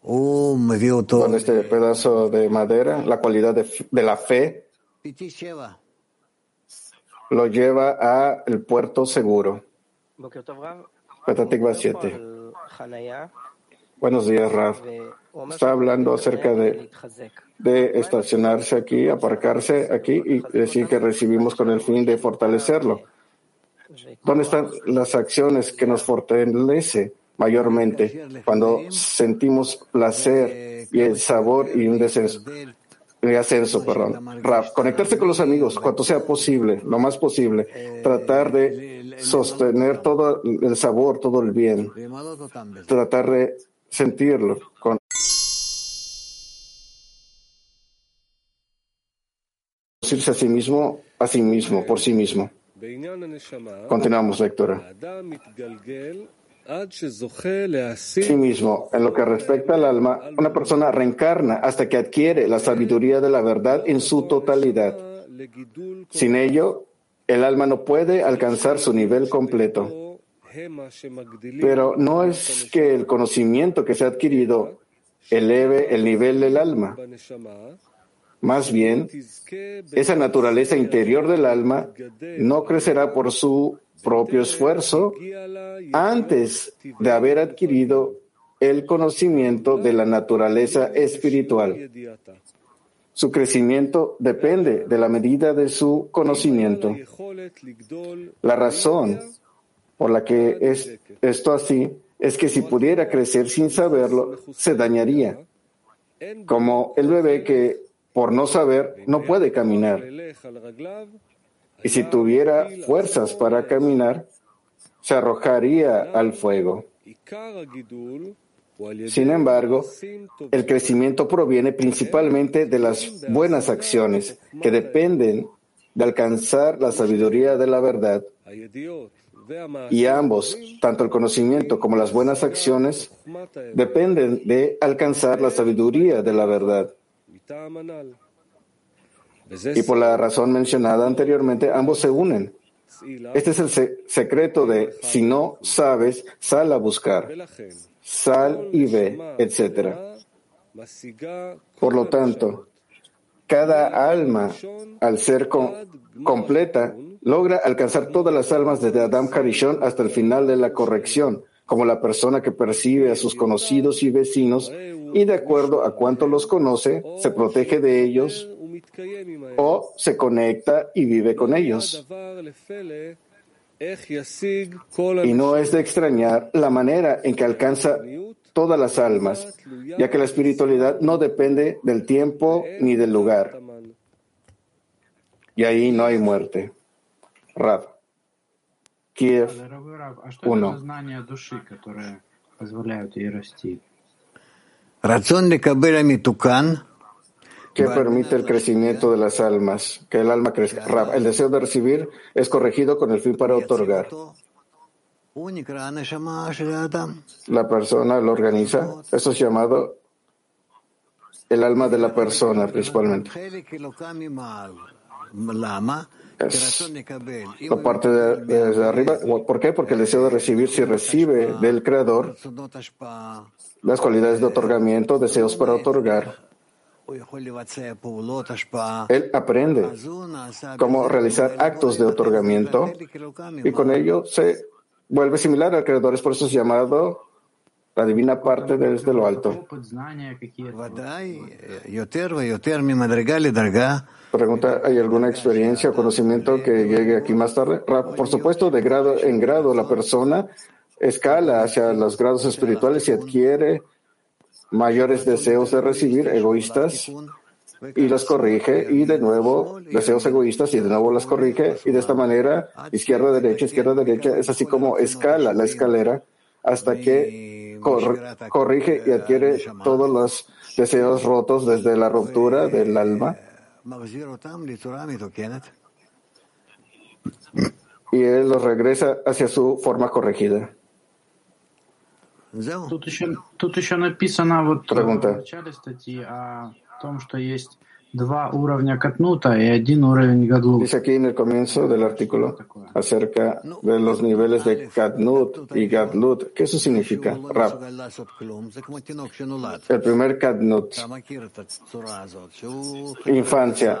Con este pedazo de madera, la cualidad de, de la fe lo lleva a el puerto seguro. Petatikva 7. Buenos días, Raf está hablando acerca de, estacionarse aquí, aparcarse aquí y decir que recibimos con el fin de fortalecerlo. ¿Dónde están las acciones que nos fortalece mayormente cuando sentimos placer y el sabor y un descenso? De ascenso, perdón. Conectarse con los amigos cuanto sea posible, lo más posible. Tratar de sostener todo el sabor, todo el bien. Tratar de sentirlo. Con a sí mismo, a sí mismo, por sí mismo. Continuamos lectora. Sí mismo, en lo que respecta al alma, una persona reencarna hasta que adquiere la sabiduría de la verdad en su totalidad. Sin ello, el alma no puede alcanzar su nivel completo. Pero no es que el conocimiento que se ha adquirido eleve el nivel del alma, más bien, esa naturaleza interior del alma no crecerá por su propio esfuerzo antes de haber adquirido el conocimiento de la naturaleza espiritual. Su crecimiento depende de la medida de su conocimiento. La razón por la que es esto así es que si pudiera crecer sin saberlo, se dañaría, como el bebé que por no saber, no puede caminar. Y si tuviera fuerzas para caminar, se arrojaría al fuego. Sin embargo, el crecimiento proviene principalmente de las buenas acciones que dependen de alcanzar la sabiduría de la verdad. Y ambos, tanto el conocimiento como las buenas acciones, dependen de alcanzar la sabiduría de la verdad. Y por la razón mencionada anteriormente, ambos se unen. Este es el secreto de si no sabes, sal a buscar, sal y ve, etc. Por lo tanto, cada alma, al ser completa, logra alcanzar todas las almas desde Adam Harishon hasta el final de la corrección, como la persona que percibe a sus conocidos y vecinos y de acuerdo a cuánto los conoce, se protege de ellos o se conecta y vive con ellos. Y no es de extrañar la manera en que alcanza todas las almas, ya que la espiritualidad no depende del tiempo ni del lugar. Y ahí no hay muerte. Rab. Kiev 1. que permite el crecimiento de las almas, que el alma crezca. Rab, el deseo de recibir es corregido con el fin para otorgar. La persona lo organiza. Eso es llamado el alma de la persona principalmente. Es la parte de, desde arriba. ¿Por qué? Porque el deseo de recibir, si recibe del Creador las cualidades de otorgamiento, deseos para otorgar, él aprende cómo realizar actos de otorgamiento y con ello se vuelve similar al Creador. Es por eso es llamado la divina parte desde lo alto. Pregunta, ¿hay alguna experiencia o conocimiento que llegue aquí más tarde? Por supuesto, de grado en grado la persona escala hacia los grados espirituales y adquiere mayores deseos de recibir egoístas y los corrige y de nuevo deseos egoístas y de nuevo los corrige y de esta manera izquierda derecha izquierda derecha es así como escala la escalera hasta que cor corrige y adquiere todos los deseos rotos desde la ruptura del alma. Y él los regresa hacia su forma corregida. Pregunta. в начале статьи о том, что есть два уровня Катнута y один уровень Гадлут. Dice aquí en el comienzo del artículo acerca de los niveles de Katnut y Gadlut. ¿Qué eso significa? Rab. El primer Katnut, infancia,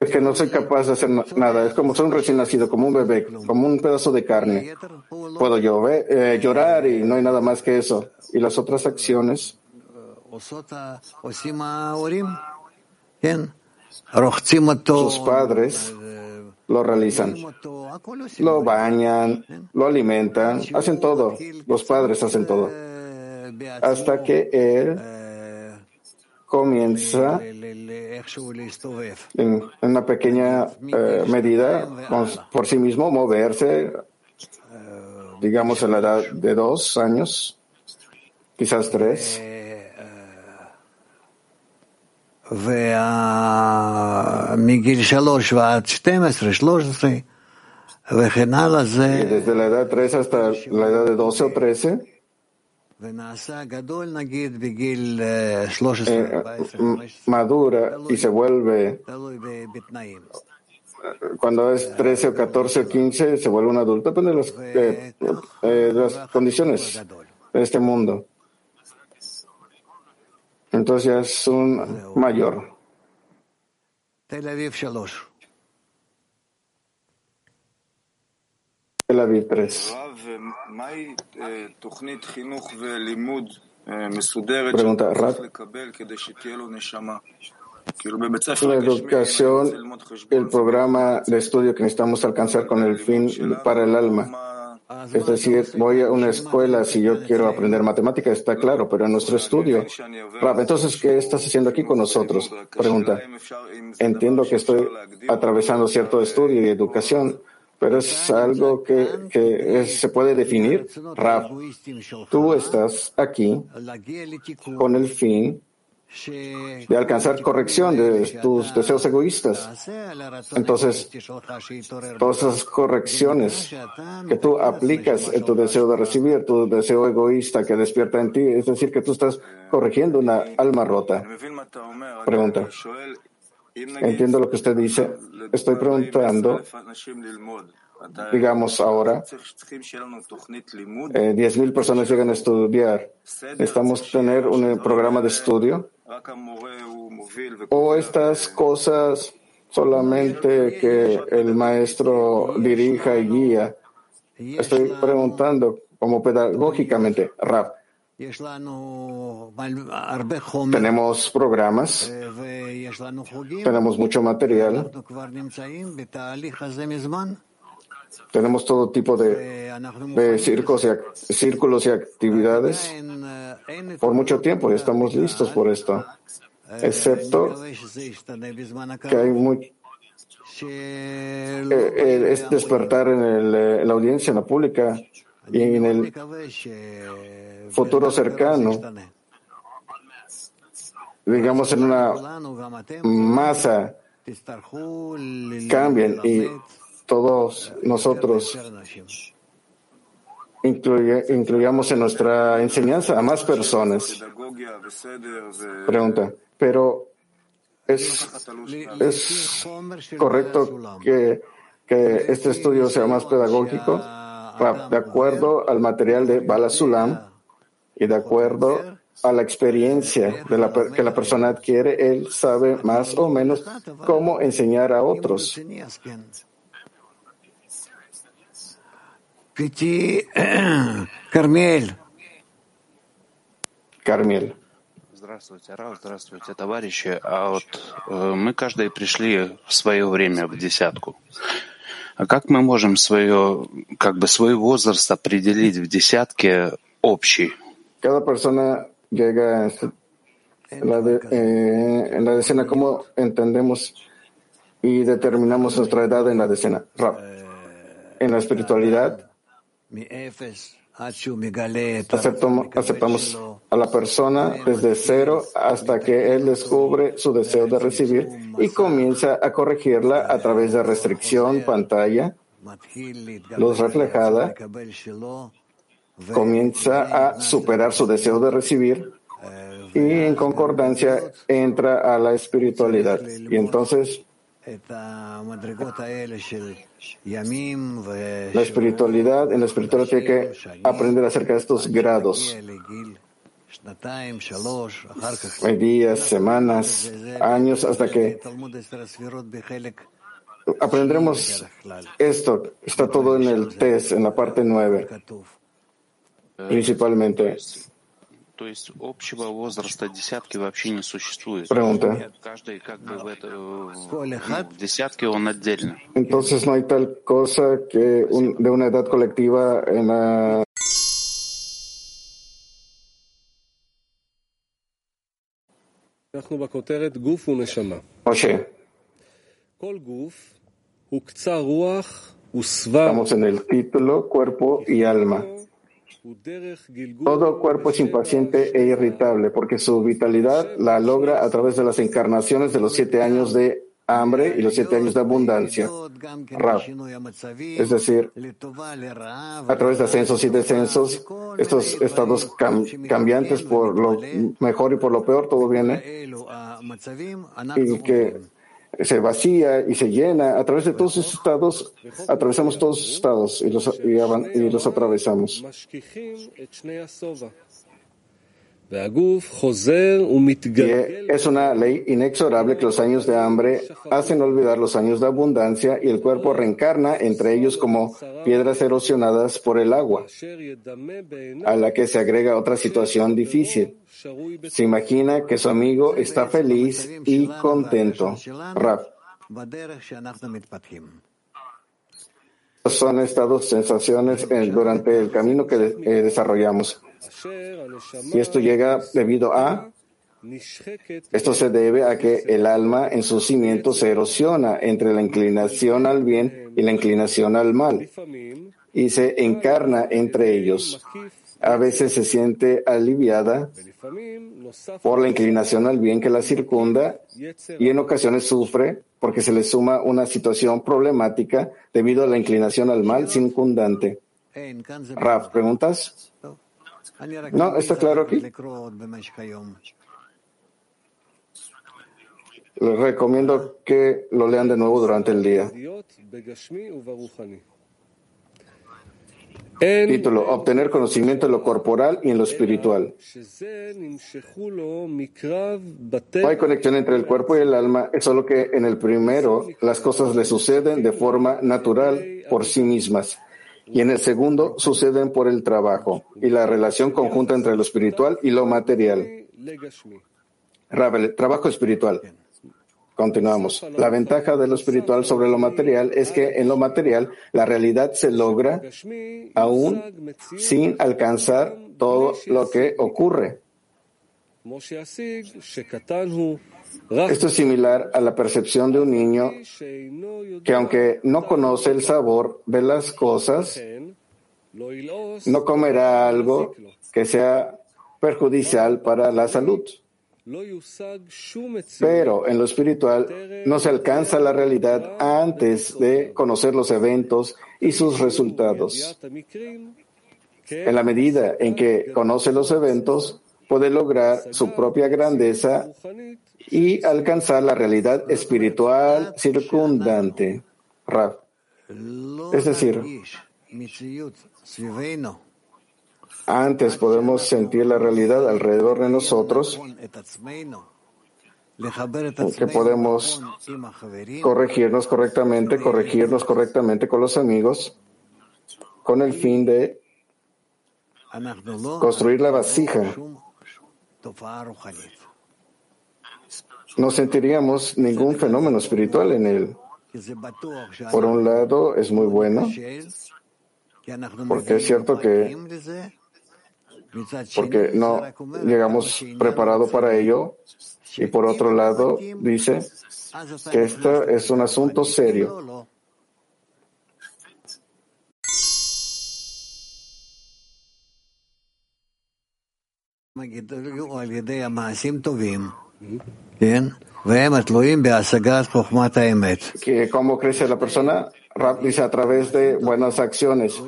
es que no soy capaz de hacer nada. Es como ser un recién nacido, como un bebé, como un pedazo de carne. Puedo llover, eh, llorar y no hay nada más que eso. Y las otras acciones. Sus padres lo realizan. Lo bañan, lo alimentan, hacen todo. Los padres hacen todo. Hasta que él comienza en una pequeña eh, medida por sí mismo moverse, digamos en la edad de dos años, quizás tres. Y desde la edad 3 hasta la edad de 12 o 13, eh, madura y se vuelve cuando es 13 o 14 o 15 se vuelve un adulto depende de, eh, eh, las condiciones de este mundo entonces ya es un mayor. Tel Aviv 3 Pregunta, la educación, el programa de estudio que necesitamos alcanzar con el fin para el alma. Es decir, voy a una escuela si yo quiero aprender matemática, está claro, pero en nuestro estudio. entonces, ¿qué estás haciendo aquí con nosotros? Pregunta. Entiendo que estoy atravesando cierto estudio y educación, pero es algo que, se puede definir. Rab, tú estás aquí con el fin de alcanzar corrección de tus deseos egoístas. Entonces, todas esas correcciones que tú aplicas en tu deseo de recibir, tu deseo egoísta que despierta en ti, es decir, que tú estás corrigiendo una alma rota. Pregunta. Entiendo lo que usted dice. Estoy preguntando, digamos ahora, eh, 10.000 personas llegan a estudiar. ¿Necesitamos tener un programa de estudio? ¿O estas cosas solamente que el maestro dirija y guía? Estoy preguntando como pedagógicamente, Rap. Tenemos programas, tenemos mucho material, tenemos todo tipo de, de circos y, círculos y actividades por mucho tiempo y estamos listos por esto, excepto que hay muy, eh, es despertar en, el, en la audiencia, en la pública y en el futuro cercano, digamos en una masa, cambien y todos nosotros incluyamos en nuestra enseñanza a más personas. Pregunta, pero es, es correcto que, que este estudio sea más pedagógico de acuerdo al material de Bala Sulam y de acuerdo a la experiencia que la persona adquiere, él sabe más o menos cómo enseñar a otros. Carmiel. Carmiel. Здравствуйте, Рав, здравствуйте, товарищи. А вот э, мы каждый пришли в свое время в десятку. А как мы можем свое, как бы свой возраст определить в десятке общий? Cada persona llega en la, de, eh, en la decena, ¿cómo entendemos y determinamos nuestra edad en la decena? Rab. En la espiritualidad, Aceptamos, aceptamos a la persona desde cero hasta que él descubre su deseo de recibir y comienza a corregirla a través de restricción, pantalla, luz reflejada, comienza a superar su deseo de recibir y en concordancia entra a la espiritualidad. Y entonces la espiritualidad, en la espiritualidad tiene que aprender acerca de estos grados. Hay días, semanas, años, hasta que aprenderemos esto. Está todo en el test, en la parte nueve, principalmente. То есть общего возраста десятки вообще не существует. Pregunta. Каждый как бы в, это, в десятке он отдельно. Entonces no hay tal cosa que un, de una edad colectiva en la Moshe. Estamos en el título, cuerpo y alma. Todo cuerpo es impaciente e irritable porque su vitalidad la logra a través de las encarnaciones de los siete años de hambre y los siete años de abundancia. Es decir, a través de ascensos y descensos, estos estados cambiantes por lo mejor y por lo peor, todo viene. Y que se vacía y se llena. A través de todos esos estados, atravesamos todos esos estados y los, y, y los atravesamos. Es una ley inexorable que los años de hambre hacen olvidar los años de abundancia y el cuerpo reencarna entre ellos como piedras erosionadas por el agua, a la que se agrega otra situación difícil. Se imagina que su amigo está feliz y contento. Son estados, sensaciones durante el camino que desarrollamos. Y esto llega debido a, esto se debe a que el alma en su cimiento se erosiona entre la inclinación al bien y la inclinación al mal y se encarna entre ellos. A veces se siente aliviada por la inclinación al bien que la circunda y en ocasiones sufre porque se le suma una situación problemática debido a la inclinación al mal circundante. Raf, ¿preguntas? No, ¿está claro aquí? Les recomiendo que lo lean de nuevo durante el día. Título, obtener conocimiento en lo corporal y en lo espiritual. No hay conexión entre el cuerpo y el alma, es solo que en el primero las cosas le suceden de forma natural por sí mismas y en el segundo suceden por el trabajo y la relación conjunta entre lo espiritual y lo material. trabajo espiritual. Continuamos. La ventaja de lo espiritual sobre lo material es que en lo material la realidad se logra aún sin alcanzar todo lo que ocurre. Esto es similar a la percepción de un niño que aunque no conoce el sabor de las cosas, no comerá algo que sea perjudicial para la salud. Pero en lo espiritual no se alcanza la realidad antes de conocer los eventos y sus resultados. En la medida en que conoce los eventos, puede lograr su propia grandeza y alcanzar la realidad espiritual circundante. Es decir, antes podemos sentir la realidad alrededor de nosotros, que podemos corregirnos correctamente, corregirnos correctamente con los amigos, con el fin de construir la vasija. No sentiríamos ningún fenómeno espiritual en él. Por un lado, es muy bueno, porque es cierto que porque no llegamos preparados para ello. Y por otro lado, dice que esto es un asunto serio. Que cómo crece la persona Rap dice a través de buenas acciones.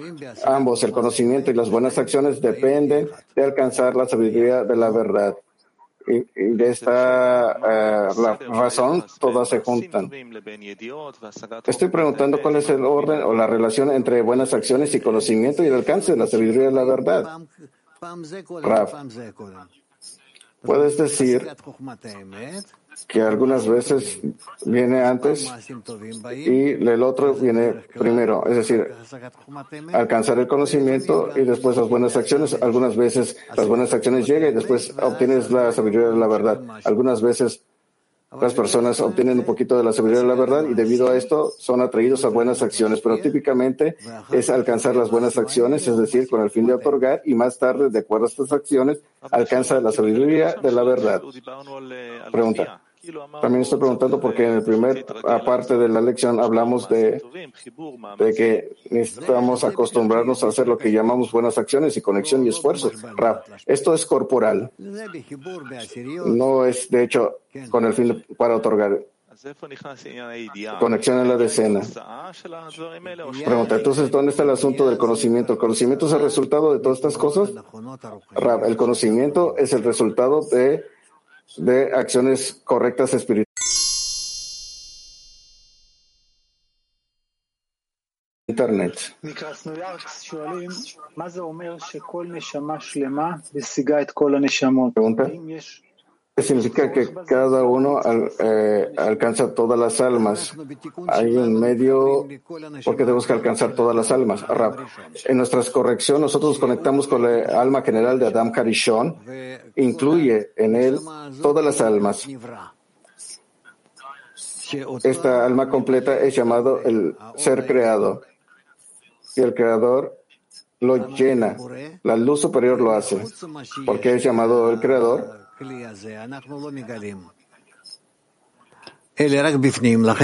Ambos, el conocimiento y las buenas acciones, dependen de alcanzar la sabiduría de la verdad. Y, de esta eh, la razón, todas se juntan. Estoy preguntando cuál es el orden o la relación entre buenas acciones y conocimiento y el alcance de la sabiduría de la verdad. Raf, puedes decir que algunas veces viene antes y el otro viene primero, es decir, alcanzar el conocimiento y después las buenas acciones. Algunas veces las buenas acciones llegan y después obtienes la sabiduría de la verdad. Algunas veces las personas obtienen un poquito de la sabiduría de la verdad y debido a esto son atraídos a buenas acciones, pero típicamente es alcanzar las buenas acciones, es decir, con el fin de otorgar y más tarde, de acuerdo a estas acciones, alcanza la sabiduría de la verdad. Pregunta. También estoy preguntando porque en la primera parte de la lección hablamos de, de que necesitamos acostumbrarnos a hacer lo que llamamos buenas acciones y conexión y esfuerzo. Esto es corporal. No es, de hecho, con el fin para otorgar. Conexión en la decena. Pregunta, entonces, ¿dónde está el asunto del conocimiento? ¿El conocimiento es el resultado de todas estas cosas? el conocimiento es el resultado de de acciones correctas espirituales. Internet. Pregunta. ¿Qué significa que cada uno eh, alcanza todas las almas? Hay un medio porque tenemos que alcanzar todas las almas. En nuestras corrección, nosotros nos conectamos con la alma general de Adam Karishon, incluye en él todas las almas. Esta alma completa es llamado el ser creado y el creador lo llena. La luz superior lo hace. porque es llamado el creador?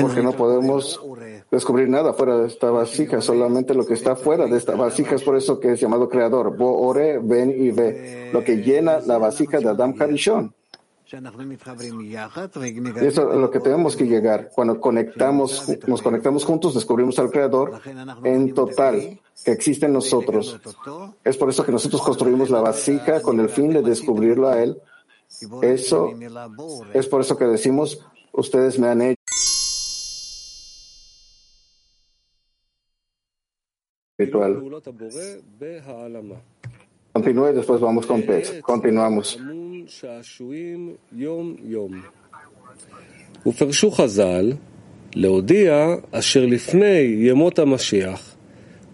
Porque no podemos descubrir nada fuera de esta vasija, solamente lo que está fuera de esta vasija es por eso que es llamado creador. Bo, ore, ven y ve, lo que llena la vasija de Adam Harishon. Eso es lo que tenemos que llegar. Cuando conectamos, nos conectamos juntos, descubrimos al Creador en total, que existe en nosotros. Es por eso que nosotros construimos la vasija con el fin de descubrirlo a Él. Eso es por eso que decimos, ustedes me han hecho. Espiritual. Continúe y después vamos con Pez. Continuamos. ופרשו חז"ל להודיע אשר לפני ימות המשיח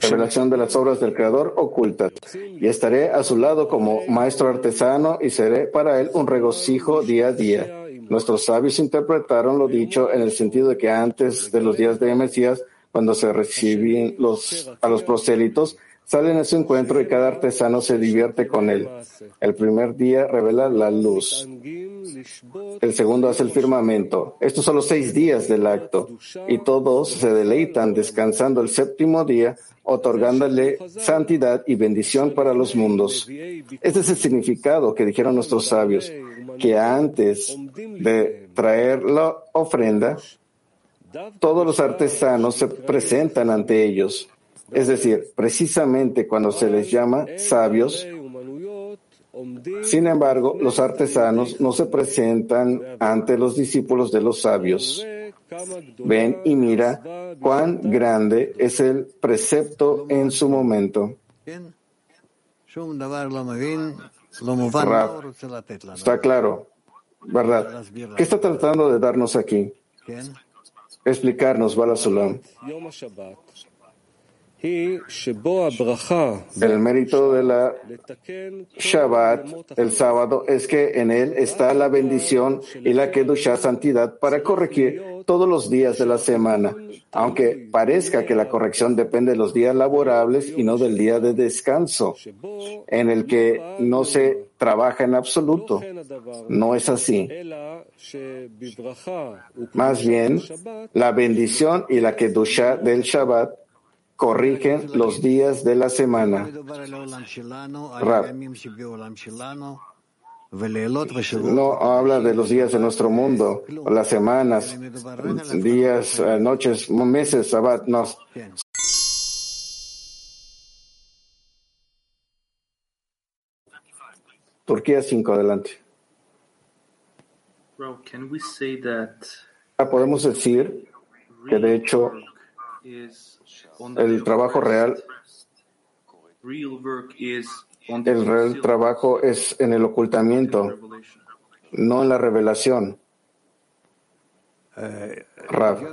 Revelación de las obras del Creador ocultas. Y estaré a su lado como maestro artesano y seré para él un regocijo día a día. Nuestros sabios interpretaron lo dicho en el sentido de que antes de los días de Mesías, cuando se reciben los, a los prosélitos, Salen a su encuentro y cada artesano se divierte con él. El primer día revela la luz. El segundo hace el firmamento. Estos son los seis días del acto. Y todos se deleitan descansando el séptimo día, otorgándole santidad y bendición para los mundos. Este es el significado que dijeron nuestros sabios, que antes de traer la ofrenda, todos los artesanos se presentan ante ellos. Es decir, precisamente cuando se les llama sabios, sin embargo, los artesanos no se presentan ante los discípulos de los sabios. Ven y mira cuán grande es el precepto en su momento. Está claro, ¿verdad? ¿Qué está tratando de darnos aquí? Explicarnos, Balasulam. El mérito de la Shabbat, el sábado, es que en él está la bendición y la Kedusha santidad para corregir todos los días de la semana, aunque parezca que la corrección depende de los días laborables y no del día de descanso, en el que no se trabaja en absoluto. No es así. Más bien, la bendición y la Kedusha del Shabbat corrigen los días de la semana. No habla de los días de nuestro mundo, las semanas, días, eh, noches, meses, Sabbat, no. Turquía 5, adelante. Ah, podemos decir que de hecho el trabajo real, el real trabajo es en el ocultamiento, no en la revelación. Rav.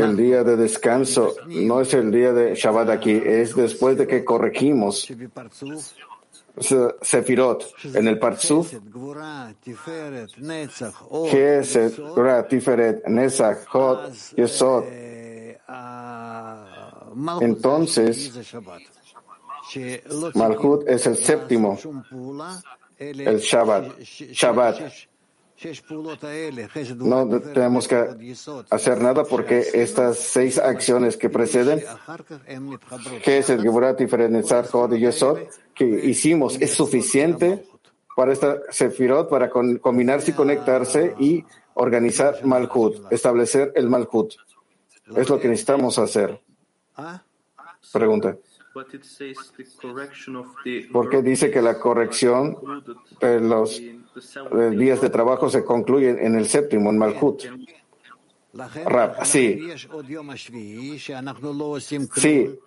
El día de descanso no es el día de Shabbat aquí, es después de que corregimos Sefirot en el Parzuf, Geset, Gura, Tiferet, Nezach, Hot, Yesod. Entonces, Malhut es el séptimo, el Shabbat. Shabbat. No tenemos que hacer nada porque estas seis acciones que preceden, que es el Geburat y Yesod, que hicimos, es suficiente para esta Sefirot, para combinarse y conectarse y organizar Malhut, establecer el Malhut. Es lo que necesitamos hacer. Pregunta. ¿Por qué dice que la corrección de los días de trabajo se concluye en el séptimo, en Malhut? sí. Sí,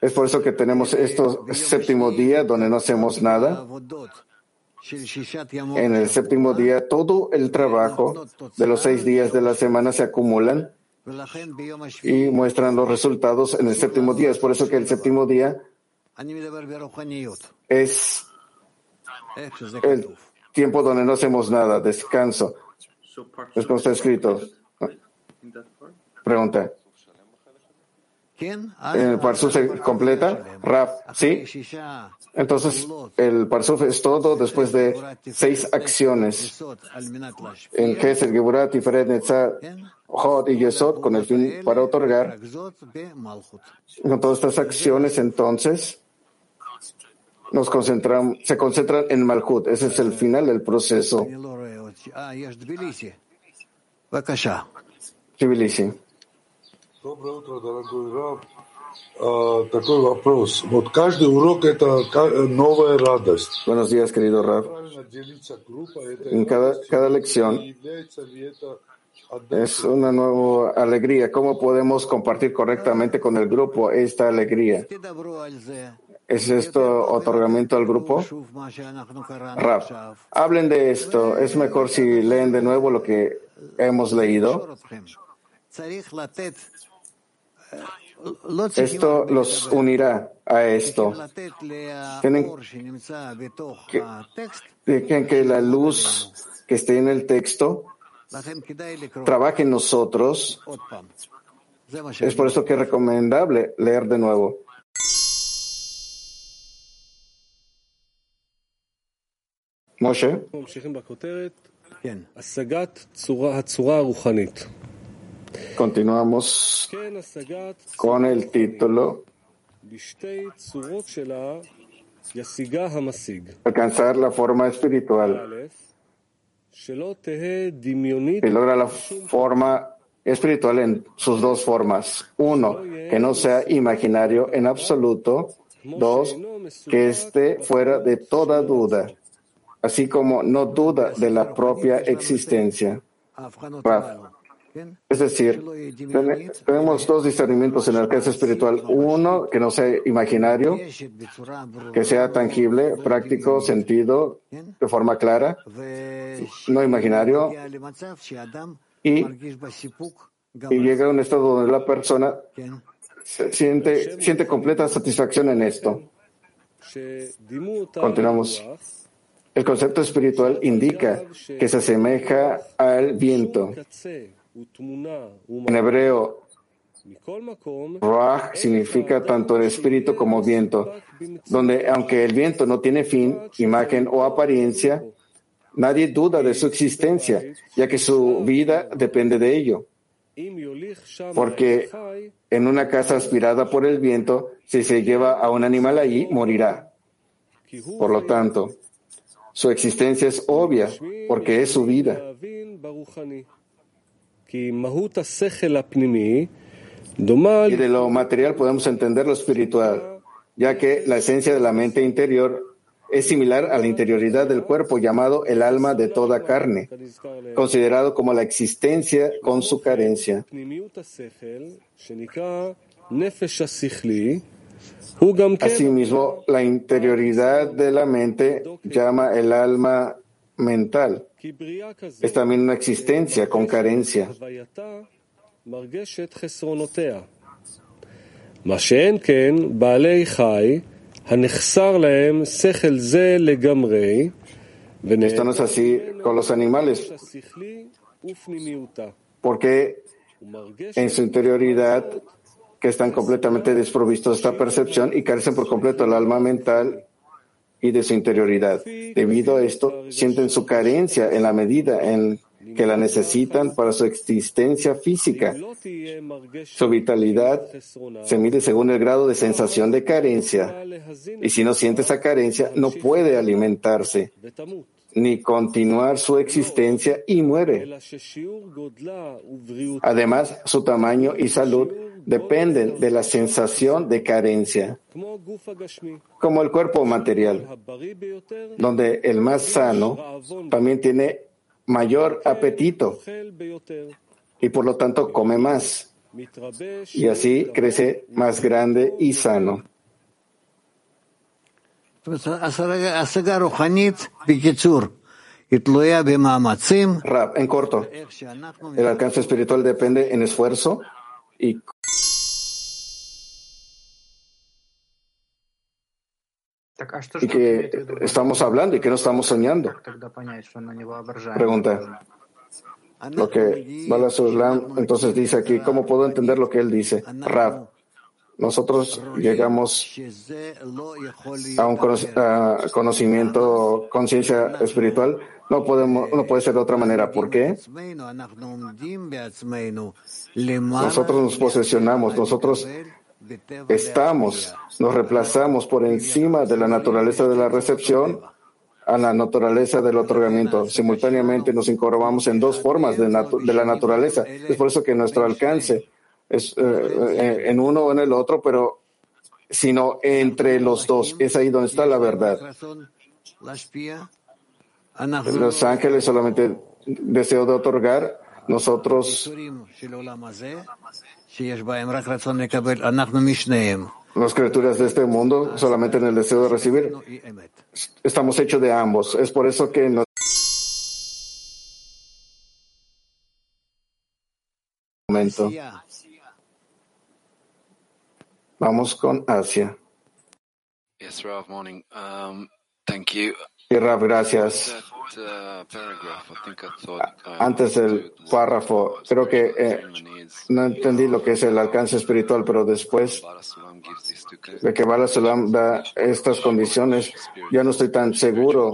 es por eso que tenemos este séptimo día donde no hacemos nada. En el séptimo día todo el trabajo de los seis días de la semana se acumulan y muestran los resultados en el séptimo día. Es por eso que el séptimo día es el tiempo donde no hacemos nada, descanso. Es como está escrito. Pregunta. En el Parsuf se completa, Raf, ¿sí? Entonces, el Parsuf es todo después de seis acciones. En Gesed, Geburat, Tiferet, Netzah, Hod y Yesod, con el fin para otorgar. Con todas estas acciones, entonces, nos concentran, se concentran en Malhut. Ese es el final del proceso. Tbilisi. Доброе утро, дорогой Раб. Такой вопрос. Вот каждый урок – это новая радость. Buenos días, querido Rab. En cada, cada lección es una nueva alegría. ¿Cómo podemos compartir correctamente con el grupo esta alegría? ¿Es esto otorgamiento al grupo? Rab, hablen de esto. Es mejor si leen de nuevo lo que hemos leído. Esto los unirá a esto. Tienen que, que la luz que esté en el texto trabaje en nosotros. Es por eso que es recomendable leer de nuevo. Moshe. Continuamos con el título Alcanzar la forma espiritual. Y logra la forma espiritual en sus dos formas. Uno, que no sea imaginario en absoluto. Dos, que esté fuera de toda duda, así como no duda de la propia existencia. Es decir, tenemos dos discernimientos en el alcance espiritual. Uno, que no sea imaginario, que sea tangible, práctico, sentido, de forma clara, no imaginario. Y, y llega a un estado donde la persona siente, siente completa satisfacción en esto. Continuamos. El concepto espiritual indica que se asemeja al viento. En hebreo, Ruach significa tanto el espíritu como viento, donde aunque el viento no tiene fin, imagen o apariencia, nadie duda de su existencia, ya que su vida depende de ello. Porque en una casa aspirada por el viento, si se lleva a un animal allí, morirá. Por lo tanto, su existencia es obvia, porque es su vida. Y de lo material podemos entender lo espiritual, ya que la esencia de la mente interior es similar a la interioridad del cuerpo llamado el alma de toda carne, considerado como la existencia con su carencia. Asimismo, la interioridad de la mente llama el alma mental. Es también una existencia con carencia. Esto no es así con los animales, porque en su interioridad que están completamente desprovistos de esta percepción y carecen por completo del alma mental y de su interioridad. Debido a esto, sienten su carencia en la medida en que la necesitan para su existencia física. Su vitalidad se mide según el grado de sensación de carencia. Y si no siente esa carencia, no puede alimentarse ni continuar su existencia y muere. Además, su tamaño y salud dependen de la sensación de carencia, como el cuerpo material, donde el más sano también tiene mayor apetito y por lo tanto come más y así crece más grande y sano. Rap, en corto, el alcance espiritual depende en esfuerzo y y que estamos hablando y que no estamos soñando. Pregunta. Lo que Bala entonces dice aquí, ¿cómo puedo entender lo que él dice? Rab, nosotros llegamos a un conocimiento, conciencia espiritual, no podemos, no puede ser de otra manera. ¿Por qué? Nosotros nos posesionamos, nosotros estamos, nos reemplazamos por encima de la naturaleza de la recepción a la naturaleza del otorgamiento. Simultáneamente nos incorporamos en dos formas de, la naturaleza. Es por eso que nuestro alcance es eh, eh, en uno o en el otro, pero sino entre los dos. Es ahí donde está la verdad. Los ángeles solamente deseo de otorgar, nosotros las criaturas de este mundo solamente en el deseo de recibir. Estamos hechos de ambos. Es por eso que nos momento. Vamos con Asia. Yes, Rav, morning. Um, thank you. Y Rav, gracias. Antes del párrafo, creo que eh, no entendí lo que es el alcance espiritual, pero después de que Bala Salam da estas condiciones, ya no estoy tan seguro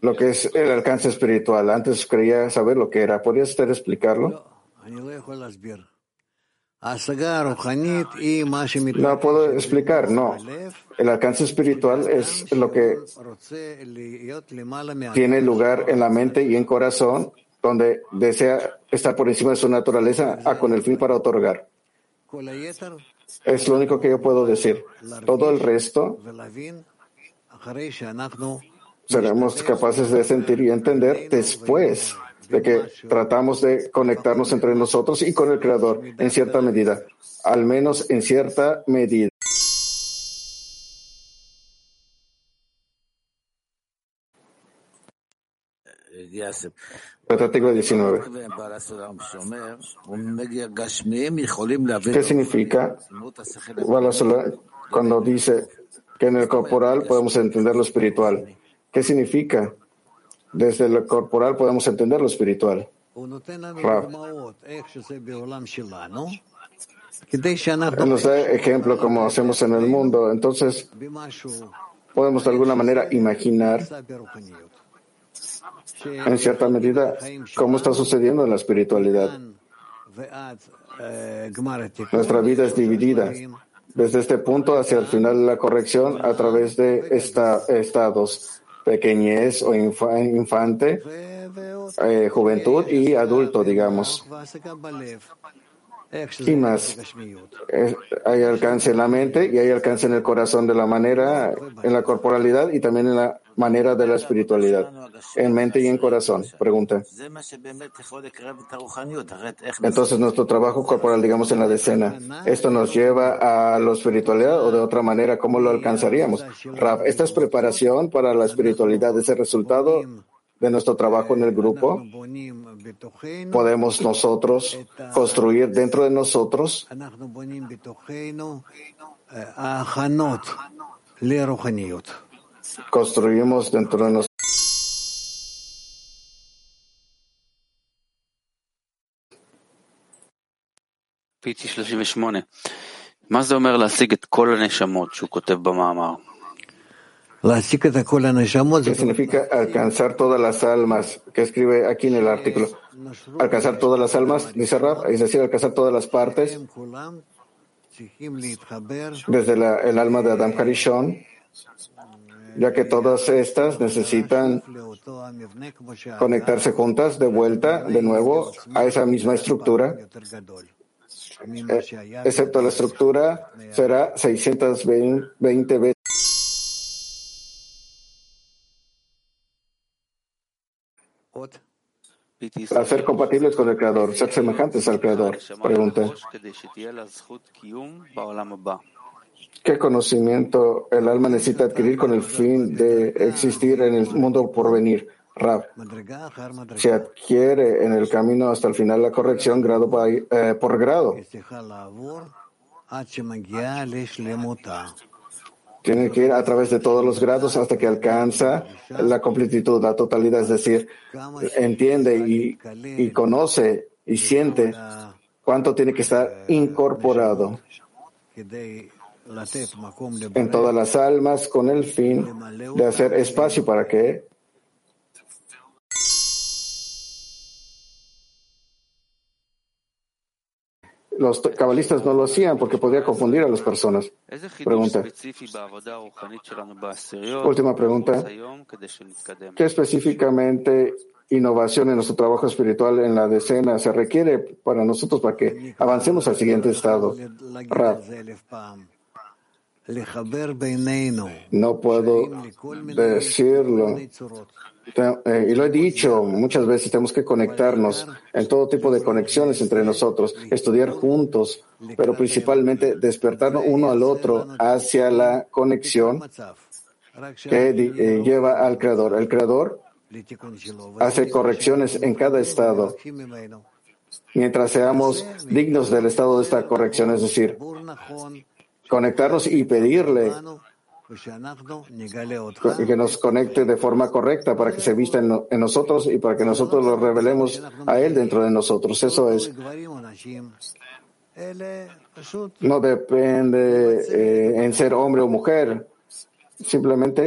lo que es el alcance espiritual. Antes creía saber lo que era. ¿Podrías usted explicarlo? No puedo explicar, no. El alcance espiritual es lo que tiene lugar en la mente y en corazón, donde desea estar por encima de su naturaleza a con el fin para otorgar. Es lo único que yo puedo decir. Todo el resto seremos capaces de sentir y entender después de que tratamos de conectarnos entre nosotros y con el Creador en cierta medida, al menos en cierta medida. Artículo 19. ¿Qué significa cuando dice que en el corporal podemos entender lo espiritual? ¿Qué significa? Desde lo corporal podemos entender lo espiritual. Nos da ejemplo como hacemos en el mundo. Entonces, podemos de alguna manera imaginar en cierta medida cómo está sucediendo en la espiritualidad. Nuestra vida es dividida desde este punto hacia el final de la corrección a través de esta, estados pequeñez o infante, eh, juventud y adulto, digamos. Y más, hay alcance en la mente y hay alcance en el corazón de la manera, en la corporalidad y también en la manera de la espiritualidad, en mente y en corazón. Pregunta. Entonces, nuestro trabajo corporal, digamos, en la decena, ¿esto nos lleva a la espiritualidad o de otra manera, cómo lo alcanzaríamos? Raf, ¿esta es preparación para la espiritualidad, ese resultado de nuestro trabajo en el grupo? Podemos nosotros construir dentro de nosotros construimos dentro de nosotros פיטי 38, מה זה אומר להשיג את כל הנשמות שהוא כותב במאמר? ¿Qué significa alcanzar todas las almas? Que escribe aquí en el artículo. Alcanzar todas las almas, dice Rab, es decir, alcanzar todas las partes, desde la, el alma de Adam Harishon, ya que todas estas necesitan conectarse juntas de vuelta, de nuevo, a esa misma estructura, excepto la estructura, será 620 veces. Para ser compatibles con el Creador, ser semejantes al Creador. Pregunta. ¿Qué conocimiento el alma necesita adquirir con el fin de existir en el mundo por venir? Rab, se adquiere en el camino hasta el final la corrección grado eh, por grado. Tiene que ir a través de todos los grados hasta que alcanza la completitud, la totalidad, es decir, entiende y, conoce y siente cuánto tiene que estar incorporado. en todas las almas con el fin de hacer espacio para que los cabalistas no lo hacían porque podía confundir a las personas. Pregunta. Última pregunta. ¿Qué específicamente innovación en nuestro trabajo espiritual en la decena se requiere para nosotros para que avancemos al siguiente estado? Rab. No puedo decirlo. Eh, y lo he dicho muchas veces, tenemos que conectarnos en todo tipo de conexiones entre nosotros, estudiar juntos, pero principalmente despertarnos uno al otro hacia la conexión que eh, lleva al Creador. El Creador hace correcciones en cada estado mientras seamos dignos del estado de esta corrección, es decir, conectarnos y pedirle que nos conecte de forma correcta para que se vista en, en, nosotros y para que nosotros lo revelemos a Él dentro de nosotros. Eso es. No depende eh, en ser hombre o mujer. Simplemente